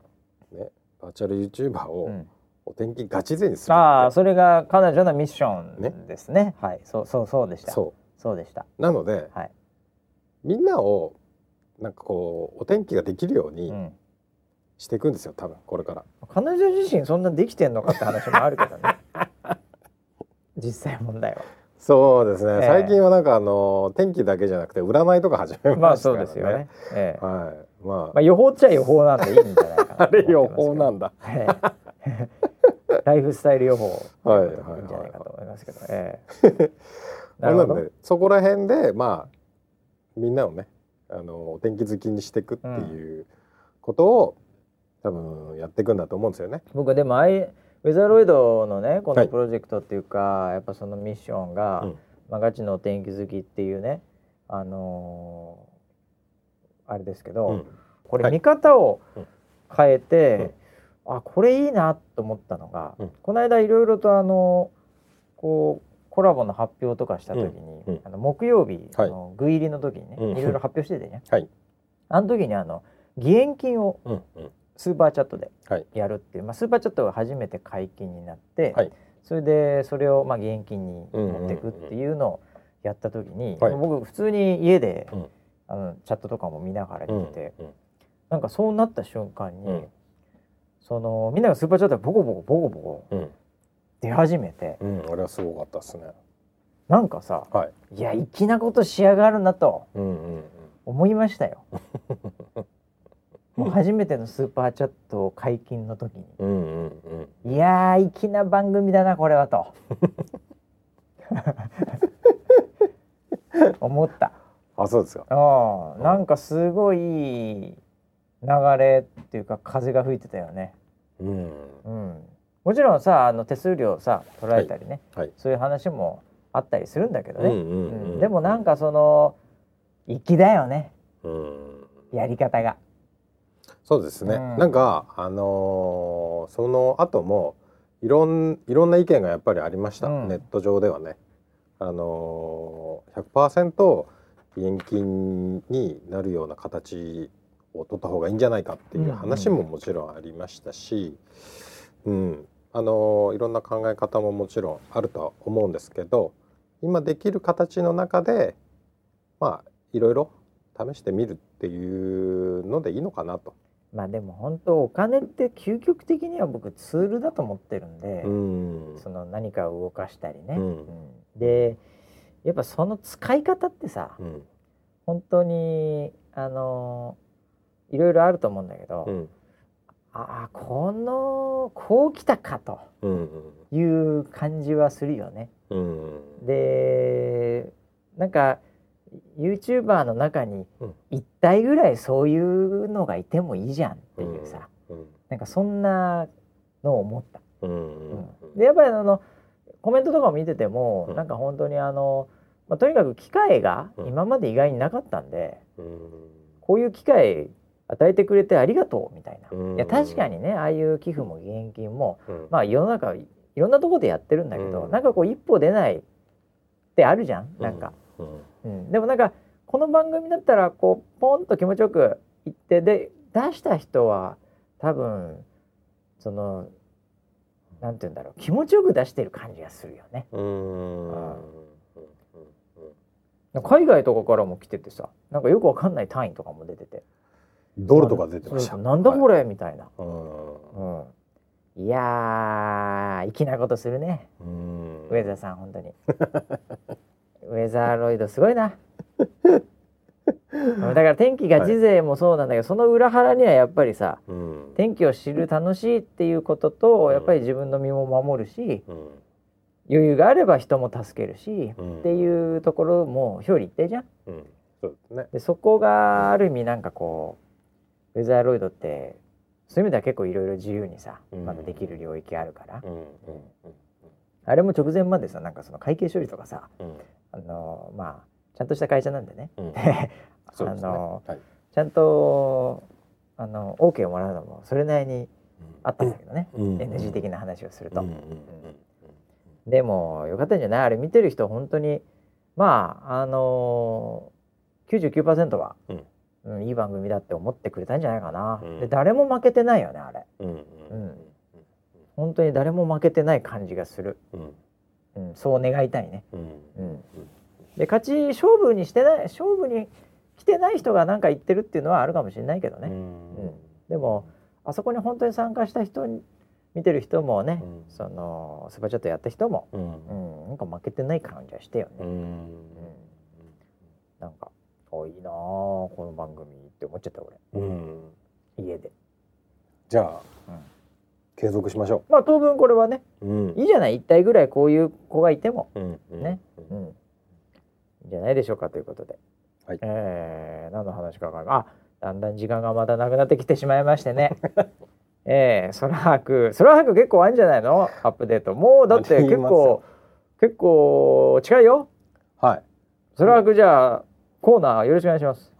ね、バーチャル YouTuber を、お天気ガチ勢にするああそれが彼女のミッションですね、ね、はい。そうそうそうでした。そう。そうでした。なので、はい、みんなをなんかこうお天気ができるようにしていくんですよ多分これから。彼女自身そんなできてんのかって話もあるけどね。実際問題は。そうですね、えー、最近はなんかあの天気だけじゃなくて占いとか始めましたからね。まあそうですよね、えー、はい。まあ、まあ予報っちゃ予報なんでいいんじゃないかなあれ予報なんだ、えー ライフスタイル予報はいはいいいんじゃないかと思いますけど、えー、なのでそこら辺でまあみんなをねあのお天気好きにしていくっていうことを、うん、多分やっていくんだと思うんですよね。僕でもあいウェザーロイドのねこのプロジェクトっていうか、はい、やっぱそのミッションが、うん、まあ、ガチのお天気好きっていうねあのー、あれですけど、うん、これ見方を変えて、あこれいいなと思ったのが、うん、この間いろいろとあのこうコラボの発表とかした時に、うん。うん、あの木曜日の具入りの時にね、はい、いろいろ発表しててね、はい、あの時にあの義援金をスーパーチャットでやるっていう、まあ、スーパーチャットが初めて解禁になって、はい、それでそれをまあ義援金に持っていくっていうのをやった時に、僕普通に家で、あのチャットとかも見ながら見てて、うんうん、なんかそうなった瞬間に、そのみんながスーパーチャットでボコボコボコボコ出始めて、うん、あれはすごかったっすね。なんかさ、はい、いや粋なことしやがるなと思いましたよ。もう初めてのスーパーチャット解禁の時に、うんうんうん、いや粋な番組だなこれはと。思った。あそうですか。あなんかすごい流れっていうか風が吹いてたよね。うん、うん、もちろんさあの手数料さ取られたりね、はい。はい、そういう話もあったりするんだけどね、うん、でもなんかその粋だよね、うん、やり方が。そうですね、うん、なんかあのー、その後もいろんいろんな意見がやっぱりありました、ネット上ではね。あのー、100%義援金になるような形を取った方がいいんじゃないかっていう話ももちろんありましたし、うん、あのいろんな考え方ももちろんあるとは思うんですけど今できる形の中でまあいろいろ試してみるっていうのでいいのかなと。まあでも本当お金って究極的には僕ツールだと思ってるんで、うん、その何かを動かしたりね。うん、でやっぱその使い方ってさ、うん、本当にあのいろいろあると思うんだけど、うん、ああこのこう来たかという感じはするよね。うん、でなんか YouTuber の中に1体ぐらいそういうのがいてもいいじゃんっていうさ、うん、なんかそんなのを思った。うん、でやっぱりあのコメントとかを見てても、うん、なんか本当にあの、まあ、とにかく機会が今まで意外になかったんで、うん、こういう機会与えてくれてありがとうみたいな、うん、いや確かにねああいう寄付も義援金も、まあ世の中いろんなところでやってるんだけど、うん、なんかこう一歩出ないってあるじゃんなんか。うん、でもなんかこの番組だったらこうポンと気持ちよく言ってで出した人は多分そのなんて言うんだろう気持ちよく出してる感じがするよね。海外とかからも来ててさなんかよくわかんない単位とかも出てて。ドルとか出てました。なんだこれ、はい、みたいな、うん、いや粋なことするね。上田さん本当に ウェザーロイドすごいな。だから天気が時勢もそうなんだけど、はい、その裏腹にはやっぱりさ、うん、天気を知る楽しいっていうことと、うん、やっぱり自分の身も守るし、うん、余裕があれば人も助けるし、っていうところも表裏一体じゃん。そうですね、でそこがある意味なんかこうウェザーロイドってそういう意味では結構いろいろ自由にさ、まだできる領域あるから、あれも直前までさなんかその会計処理とかさ、あのまあちゃんとした会社なんでね、うん、あの、ねはい、ちゃんとあの OK をもらうのもそれなりにあったんだけどね、うん、NG 的な話をすると。でもよかったんじゃない？あれ見てる人本当にまああのー、99%は、うん。うん、いい番組だって思ってくれたんじゃないかな、うん、で誰も負けてないよねあれ、うん。うん。本当に誰も負けてない感じがする、うんうん、そう願いたいね。うん、で勝ち勝負にしてない勝負に来てない人が何か言ってるっていうのはあるかもしれないけどね。うん。でもあそこに本当に参加した人に見てる人もね、そのスパチャットやった人も、うん。なんか負けてない感じはしてよね。うん。なんかおいいなこの番組って思っちゃった俺、うん、家で。じゃあ、うん継続しましょう。まあ当分これはね、うん、いいじゃない？一体ぐらいこういう子がいても、うんね、うん、いいんじゃないでしょうかということで、はい、えー、何の話か分かるあだんだん時間がまたなくなってきてしまいましてね。えー、空白。空白結構あるんじゃないの？アップデート。もうだって結構結構近いよ。はい。空白じゃあコーナーよろしくお願いします。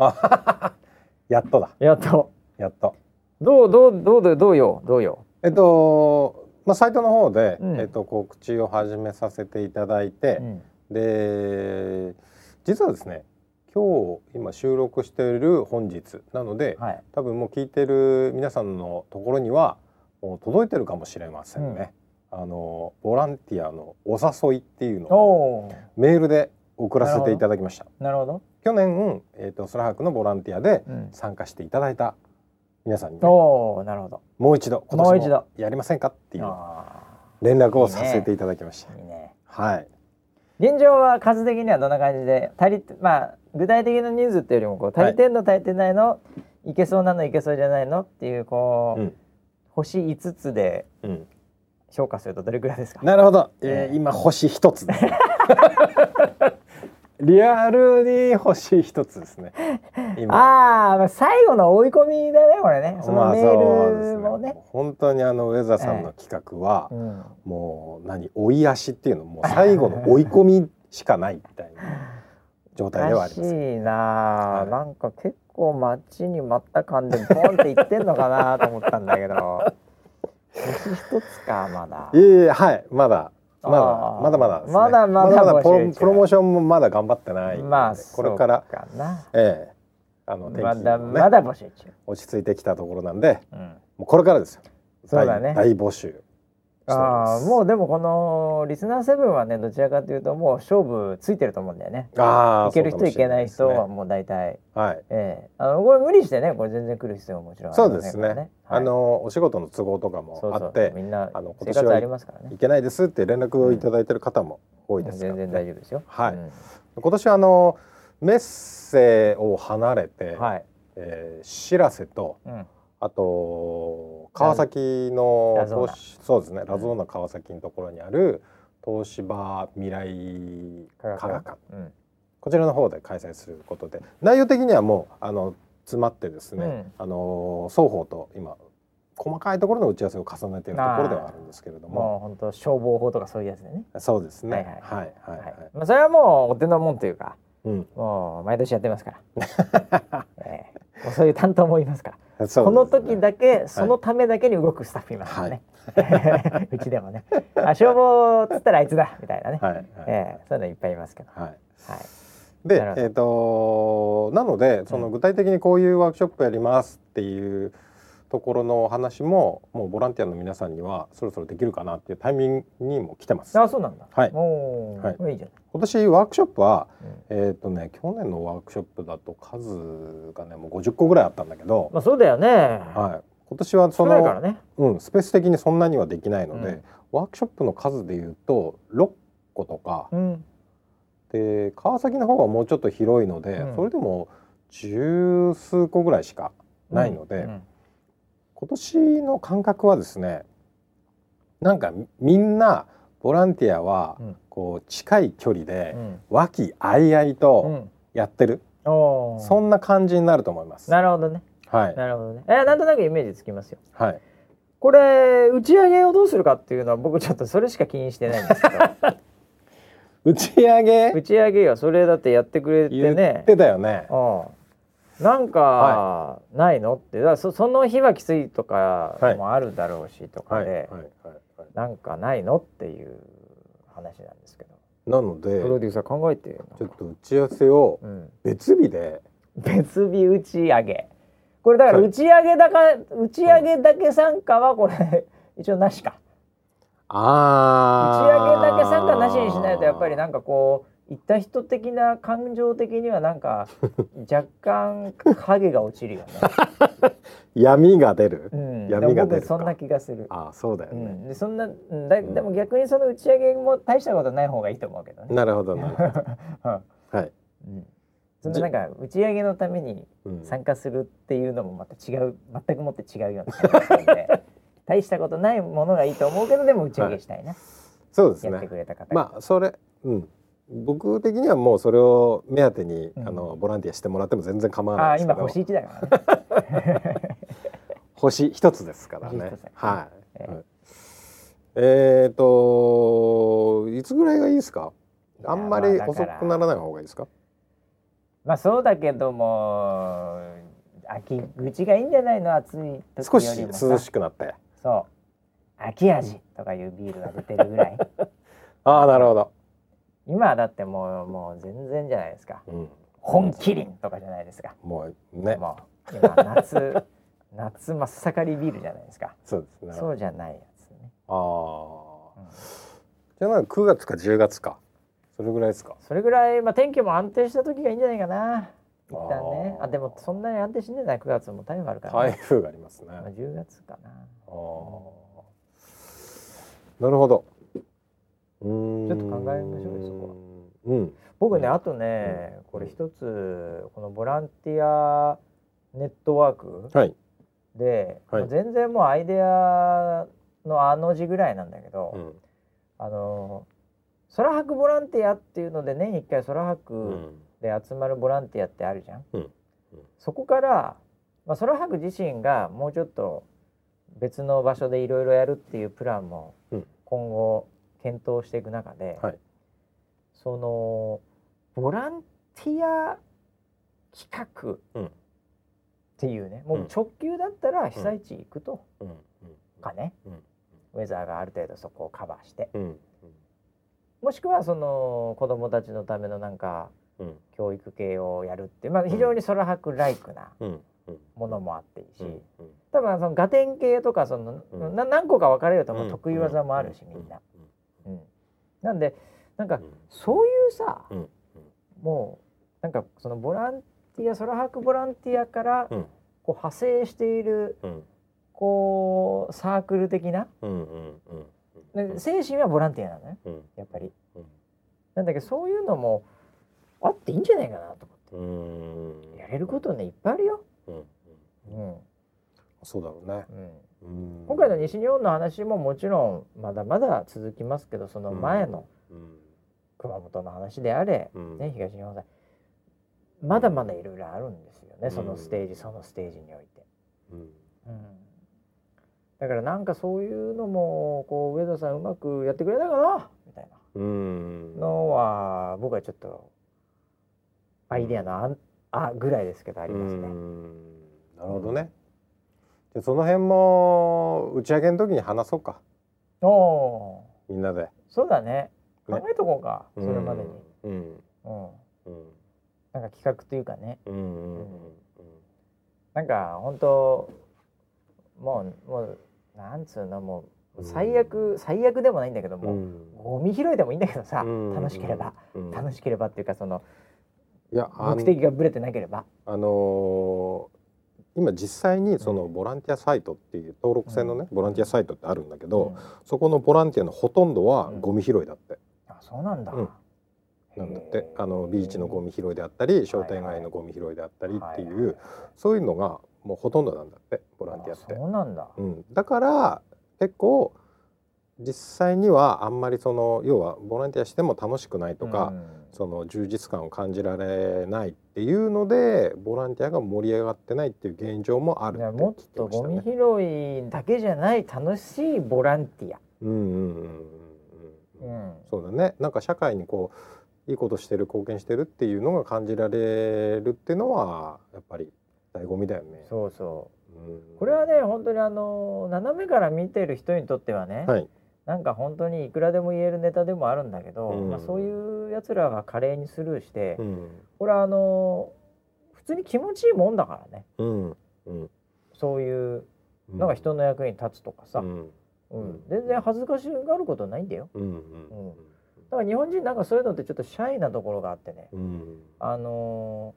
やっとだ。やっと。やっと。どうどうどうどうよどうよえっとまあ、サイトの方で、うん、えっと、告知を始めさせていただいて、うん、で実はですね今日今収録している本日なので、はい、多分もう聞いてる皆さんのところにはもう届いてるかもしれませんね。うん、あのボランティアのお誘いっていうのをメールで送らせていただきました。なるほど。去年えっ、ー、と空白のボランティアで参加していただいた皆さんに、ね、おなるほど。もう一度今年もやりませんかっていう連絡をさせていただきました。いいね、はい。現状は数的にはどんな感じで足りまあ具体的な人数っていうよりもこう足りてんの足りてないの、い、けそうなのいけそうじゃないの？っていうこう、うん、星5つで評価するとどれくらいですか、なるほど、えー、今星1つです、ね リアルに欲しい一つですね。ああ、最後の追い込みだね、これね。そのメールもね。ね本当にあのウェザーさんの企画は、えーうん、もう何追い足っていうのもう最後の追い込みしかないみたいな状態ではあります。いいな、はい、なんか結構街に待った感でポンって言ってんのかなと思ったんだけど。星一つかまだ。いえいえはいまだまだまだまだ、ね、まだまだまだプロモーションもまだ頑張ってない。まあこれからええあのね、まだまだ募集中。落ち着いてきたところなんで、うん、もうこれからですよ。そうだね。大募集あもうでもこのリスナーセブンはねどちらかというともう勝負ついてると思うんだよね。あいける人いけない人はもう大体。はい。ええー、あのこれ無理してねこれ全然来る必要ももちろん、ね、そうですね。はい、あのお仕事の都合とかもあってみんなあの今年はありますからね。いけないですって連絡をいただいてる方も多いですから、ねうん、全然大丈夫ですよ。はい。うん、今年あのメッセを離れて、はいえー、しらせと、うん、あと川崎のそうですねラゾーナ。川崎のところにある東芝未来科学館、うん、こちらの方で開催することで内容的にはもうあの詰まってですね、うん、あの双方と今細かいところの打ち合わせを重ねているところではあるんですけれども、もう本当消防法とかそういうやつでね。そうですね。はいはい。はい、はい、まあそれはもうお手のもんというか、うん、もう毎年やってますから。えー、もうそういう担当もいますから。ね、この時だけそのためだけに動くスタッフいますね。はい、うちでもね。あ消防っつったらあいつだみたいなね。はいはい、えー、そういうのいっぱいいますけど。はい。はいで、えーと、なのでその具体的にこういうワークショップやりますっていうところの話ももうボランティアの皆さんにはそろそろできるかなっていうタイミングにも来てます。あそうなんだ。はい。おはい。いいじゃん。今年ワークショップは、うん、えっ、とね去年のワークショップだと数がねもう50個ぐらいあったんだけど。まあそうだよね。はい。今年はその、ね、うんスペース的にそんなにはできないので、うん、ワークショップの数でいうと6個とか、うん、で川崎の方はもうちょっと広いので、それでも十数個ぐらいしかないので。今年の感覚はですねなんかみんなボランティアはこう近い距離で和気あいあいとやってる、うん、そんな感じになると思います。なるほどね。はい。なるほどね。えなんとなくイメージつきますよ。はい。これ打ち上げをどうするかっていうのは僕ちょっとそれしか気にしてないんですけど。打ち上げ？打ち上げはそれだってやってくれてね。言ってたよね。うん。なんかないのって、だそその日はきついとかもあるだろうしとかで、なんかないの？っていう話なんですけど。なのでプロデューサー考えてちょっと打ち合わせを別日で、うん、別日打ち上げ。これだから打ち上げだか、はい、打ち上げだけ参加はこれ 一応なしか。あ打ち上げだけ参加なしにしないとやっぱりなんかこう行った人的な感情的にはなんか 若干影が落ちるよね。闇が出る、うん、闇が出るそんな気がする。あそうだよね、うん、でそんなだでも逆にその打ち上げも大したことない方がいいと思うけどね。なるほどな。るほど、はい、うん、そのなんか打ち上げのために参加するっていうのもまた違う。全くもって違うような感じがするんで 大したことないものがいいと思うけどでも打ち上げしたいな、はい、そうですね。まあそれうん僕的にはもうそれを目当てに、うん、あのボランティアしてもらっても全然構わないですけど。今星一だからね。星一つですからね。はい。えー、えー、といつぐらいがいいですか？あんまり遅くならない方がいいですか？まあそうだけども秋口がいいんじゃないの？暑い少し涼しくなって。そう。秋味とかいうビールが出てるぐらい。ああなるほど。今だってもうもう全然じゃないですか、うん、本麒麟とかじゃないですか。もうね。もう今夏 夏真っ盛りビールじゃないですか。そうですね。そうじゃないやつね。ああ、うん、じゃあ9月か10月か。それぐらいですか？それぐらいまあ天気も安定した時がいいんじゃないかな。一旦ね。あでもそんなに安定しねえな9月も台風あるから、ね、台風がありますね、まあ、10月かな。あ、うん、なるほどちょっと考えましょうよそこは。うん、僕ねあとね、これ一つこのボランティアネットワークで、はい、全然もうアイデアのあの字ぐらいなんだけど、うん、あの空白ボランティアっていうので年一回空白で集まるボランティアってあるじゃん。うん、そこから、まあ、空白自身がもうちょっと別の場所でいろいろやるっていうプランも今後検討していく中で、はい、そのボランティア企画っていうね、うん、もう直球だったら被災地行くと、うん、かね、ウェザーがある程度そこをカバーして、もしくはその子どもたちのためのなんか、教育系をやるっていう、まあ、非常に空白ライクなものもあっていいし、多分そのガテン系とかその、な何個か分かれるとも得意技もあるしみんな。うん、なんでなんかそういうさ、もうなんかそのボランティア空白ボランティアからこう派生している、こうサークル的な、精神はボランティアなのね、やっぱり。なんだけどそういうのもあっていいんじゃないかなと思って。やれることねいっぱいあるよ。うん。うん。そうだろうね、うん、今回の西日本の話ももちろんまだまだ続きますけどその前の熊本の話であれ、ね、東日本さまだまだいろいろあるんですよね、そのステージそのステージにおいて。うん。だからなんかそういうのもこう上田さんうまくやってくれないかなみたいな。のは僕はちょっとアイデアのああぐらいですけどありますね。なるほどね。でその辺も打ち上げの時に話そうか。おお。みんなで。そうだね。考えとこうか、それまでに。うん。うん。なんか企画というかね。うんうんうん。なんか本当もうもうなんつうのもう最悪、最悪でもないんだけども、ゴミ拾いでもいいんだけどさ、楽しければ、楽しければっていうかそのいや目的がぶれてなければ。あのー今実際にそのボランティアサイトっていう登録制のね、ボランティアサイトってあるんだけど、そこのボランティアのほとんどはゴミ拾いだって。あそうなんだ、なんだって。あのビーチのゴミ拾いであったり商店街のゴミ拾いであったりっていう、そういうのがもうほとんどなんだってボランティアって。そうなんだ、うん、だから結構実際にはあんまりその要はボランティアしても楽しくないとか、うん、その充実感を感じられないっていうのでボランティアが盛り上がってないっていう現状もあるね、もっとゴミ拾いだけじゃない楽しいボランティア。うんうんうんうん、うん、そうだね。なんか社会にこういいことしてる貢献してるっていうのが感じられるっていうのはやっぱり醍醐味だよね。そうそう、うん、これはね本当にあの斜めから見てる人にとってはね、はいなんか本当にいくらでも言えるネタでもあるんだけど、うん、まあ、そういうやつらが華麗にスルーして、うん、これはあの普通に気持ちいいもんだからね、うん。そういうなんか人の役に立つとかさ、うん。全然恥ずかしがることないんだよ。うん。だから日本人なんかそういうのってちょっとシャイなところがあってね、あの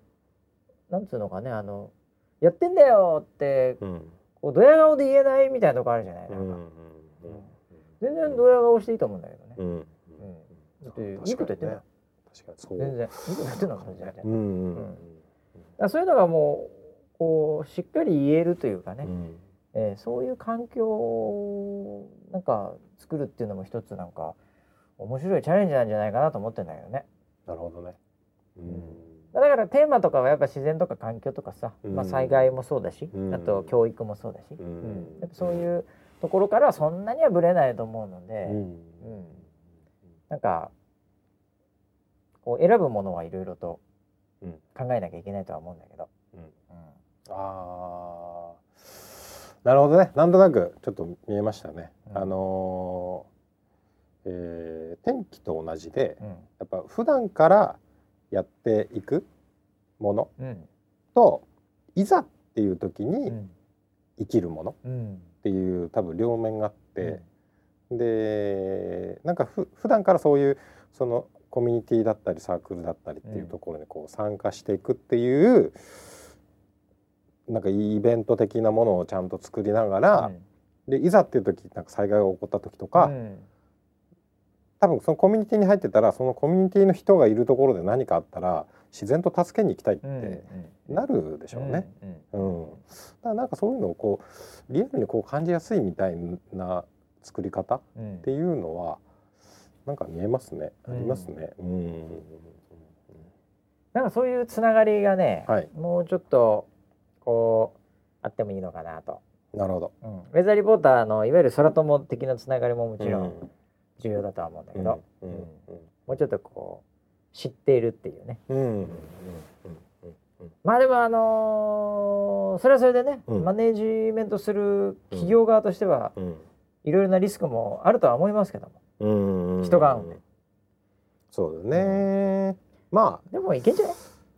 ー、なんつうのかねあのやってんだよって、こうドヤ顔で言えないみたいなとこあるじゃない。なんか。全然ドヤ顔していいと思うんだけどね。うん。うん、だっていいこと言ってない。確かにそう。全然いいこと言ってんのかもしれない。うんうんうん。そういうのがもうこうしっかり言えるというかね、うん、えー、そういう環境をなんか作るっていうのも一つなんか面白いチャレンジなんじゃないかなと思ってんだけどね。なるほどね。うん。だからテーマとかはやっぱ自然とか環境とかさ、まあ災害もそうだし、あと教育もそうだし、うん、やっぱそういうところからはそんなにはぶれないと思うので、うん。うん、なんかこう選ぶものはいろいろと考えなきゃいけないとは思うんだけど。うん。うん、あなるほどね。なんとなくちょっと見えましたね。うん、あのー、えー、天気と同じで、うん、やっぱ普段からやっていくものと、いざっていう時に生きるもの。うんっていう多分両面があって、うん、でなんかふ普段からそういうそのコミュニティだったりサークルだったりっていうところにこう参加していくっていう、うん、なんかイベント的なものをちゃんと作りながら、うん、でいざっていう時なんか災害が起こった時とか、多分そのコミュニティに入ってたらそのコミュニティの人がいるところで何かあったら自然と助けに行きたいってなるでしょうね。うん、うん、だからなんかそういうのをこうリアルにこう感じやすいみたいな作り方っていうのは、なんか見えますね、ありますね。うん、なんかそういうつながりがね、はい、もうちょっとこうあってもいいのかなと。なるほど、うん、ウェザーリポーターのいわゆる空友的なつながりももちろん重要だとは思うんだけど、うん。もうちょっとこう知っているっていうね。まあでもあのー、それはそれでね、うん、マネジメントする企業側としては、いろいろなリスクもあるとは思いますけども、人が合うんで。そうだね、まあ。でもいけんじゃない？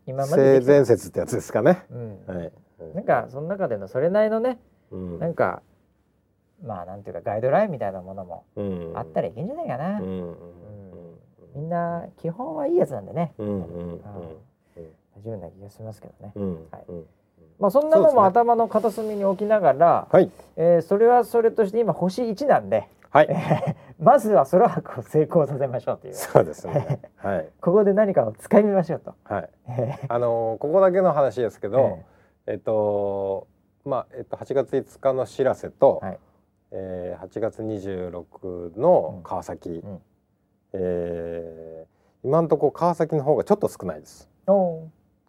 今まで性善説ってやつですかね、はい、なんかその中でのそれなりのね、うん、なんかまあなんていうかガイドラインみたいなものもあったらいけんじゃないかな、みんな基本はいいやつなんでね、大丈夫な気がしますけどね、はい。まあそんなのも頭の片隅に置きながら、はい。えー、それはそれとして今星1なんで、はい、まずは空白を成功させましょうという。そうですね、はい、ここで何かを使いみましょうと、はい、あのー、ここだけの話ですけど、えー、えっとまあ、えっと、8月5日の「しらせ」と、はい。えー、8月26の川崎、うん。うん、えー、今のところ川崎の方がちょっと少ないです。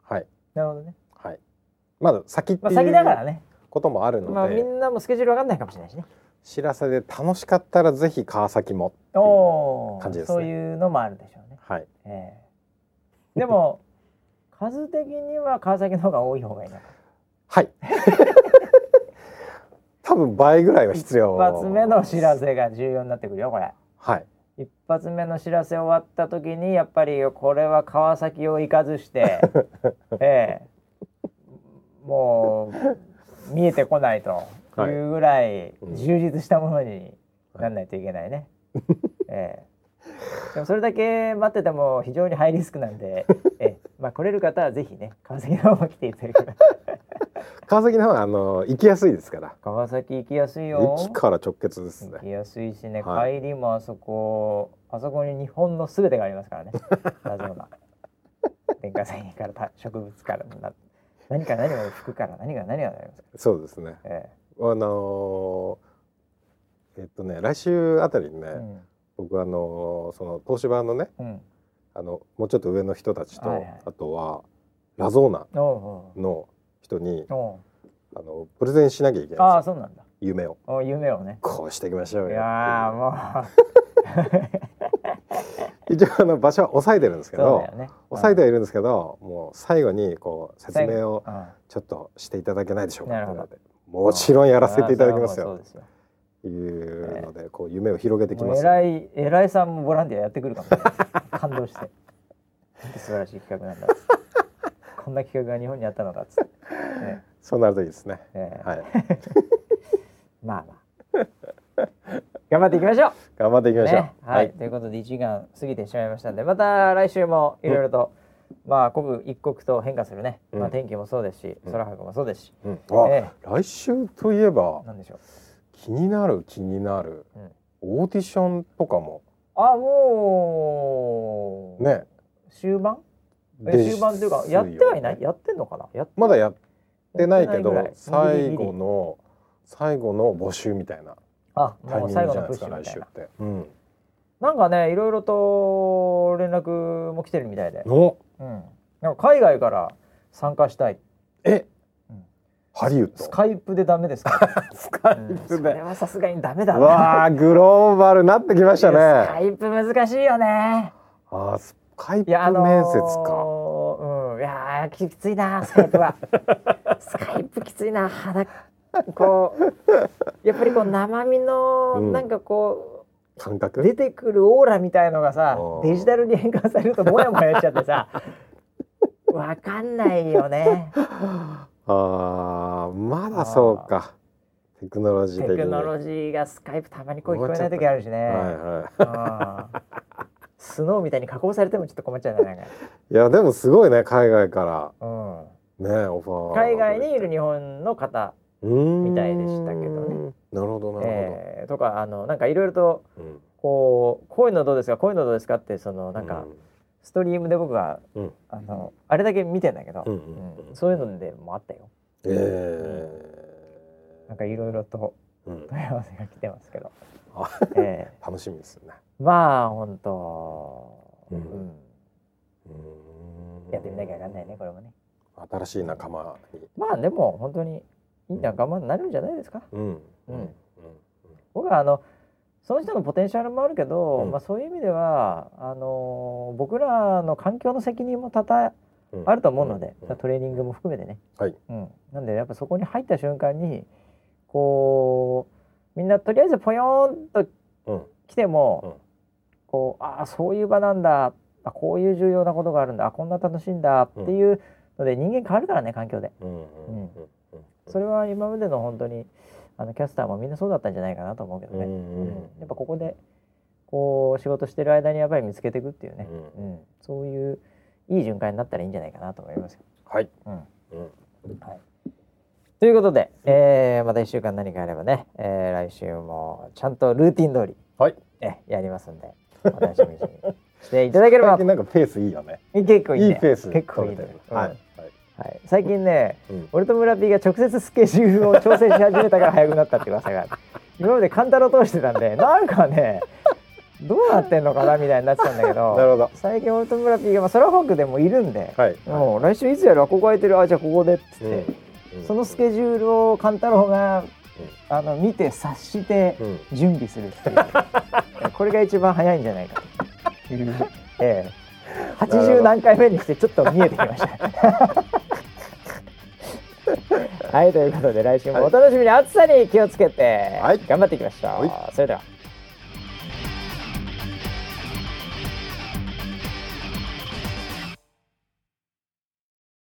はい。なるほどね。はい。まだ先っていう、先だからね。こともあるので、まあ、みんなもスケジュールわかんないかもしれないしね。知らせで楽しかったらぜひ川崎もっていう感じですね。そういうのもあるでしょうね。はい。えー、でも 数的には川崎の方が多い方がいいな。はい。多分倍ぐらいは必要。一発目の知らせが重要になってくるよこれ。はい。一発目の知らせ終わった時にやっぱりこれは川崎を行かずして、ええもう見えてこないとい。うぐらい充実したものになんないといけないね。はい、ええ。でもそれだけ待ってても非常にハイリスクなんで、え。まあ来れる方はぜひね川崎の方も来ていただければ。川崎の方はあの行きやすいですから。川崎行きやすいよ。駅から直結ですね。行きやすいしね、はい、帰りもあそこあそこに日本のすべてがありますからね。ラジオが。電化製品から植物から何か何が服から何が何がなりますそうですね、ええ、あのー、えっとね来週あたりにね、うん、僕あのー、その東芝のね、うん、あのもうちょっと上の人たちと、はいはい、あとはラゾーナの人にあのプレゼンしなきゃいけないあそうなんだ。夢を。夢をね。こうしていきましょうよいやもう。一応あの場所は押さえてるんですけど、ね、押さえてはいるんですけど、もう最後にこう説明をちょっとしていただけないでしょうか。もちろんやらせていただきますよ。いうのでこう夢を広げてきます、偉い偉いさんもボランティアやってくるかもしれない感動して。素晴らしい企画なんだ。こんな企画が日本にあったのかっつって、ね、そうなるといいですね、えー、はい。まあまあ。頑張っていきましょう。頑張っていきましょう、ね、はい、はい、ということで1時間過ぎてしまいましたんでまた来週もいろいろと、うん、まあ刻一刻と変化するね、うん、まあ天気もそうですし、空白もそうですし、うん、えー、来週といえば何でしょう。気になる気になる、オーディションとかも。あもうね。終盤？終盤というかやってはいない？やってんのかな？まだやってないけど最後の最後の募集みたいなあもう最後のプッシュみたいな、うん、なんかねいろいろと連絡も来てるみたいで、うん、なんか海外から参加したい。え、うん、ハリウッド？スカイプでダメですか？スカイプで、うん、それはさすがにダメだわあグローバルなってきましたね。スカイプ難しいよね。あスカイプ面接か、きついなスカイプは。スカイプきついな。肌こうやっぱりこう生身のなんかこう、感覚？出てくるオーラみたいのがさデジタルに変換されるともやもやっちゃってさ わかんないよね。あまだそうか。テクノロジーテクノロジーがスカイプたまに声聞こえない時あるしね。はいはい、スノーみたいに加工されてもちょっと困っちゃうじゃないか。いやでもすごいね海外から、うん、ねオファー海外にいる日本の方みたいでしたけどね。なるほどなるほど。えー、とかあのなんかいろいろと、うん、こうこういうのどうですか？こういうのどうですかってそのなんか、うん、ストリームで僕が、うん、あのあれだけ見てんだけど、うんそういうのでもあったよ。えー、なんかいろいろと問い合わせが来てますけど。えー、楽しみですね。まあ本当、うん、うん、やってみなきゃわかんないねこれもね。新しい仲間に。まあでも本当にいい仲間になるんじゃないですか。うん。うん。僕はあのその人のポテンシャルもあるけど、うん、まあそういう意味ではあの僕らの環境の責任も多々あると思うので、うん、トレーニングも含めてね。はい。うん。なんでやっぱそこに入った瞬間にこうみんなとりあえずポヨーンと来ても、こうああそういう場なんだ。あこういう重要なことがあるんだ。あこんな楽しいんだ。っていうので人間変わるからね環境で。それは今までの本当にあのキャスターもみんなそうだったんじゃないかなと思うけどね、うん、やっぱここでこう仕事してる間にやっぱり見つけていくっていうね、うん。そういういい循環になったらいいんじゃないかなと思いますはい、うん。はい、ということで、えー、また1週間何かあればね、えー、来週もちゃんとルーティン通り、はい。えやりますんでお楽しみにしていただければ。なんかペースいいよね。結構いい、ね、いいペース結構いい、ね、はい、はい、最近ね、うん、俺と村 P が直接スケジュールを調整し始めたから早くなったって噂が今までカンタロ通してたんで なんかねどうなってんのかなみたいになってたんだけどなるほど。最近俺と村 P が、まあ、ソラフォークでもいるんで、はい、もう来週いつやる？ここ空いてる。あじゃあここでっつって、うん、そのスケジュールをカンタロウがあの見て察して準備するっていう、うん、これが一番早いんじゃないかと。いう、ええ、80何回目にしてちょっと見えてきました。はいということで来週もお楽しみに。暑さに気をつけて、はい、頑張っていきましょう、はい、それでは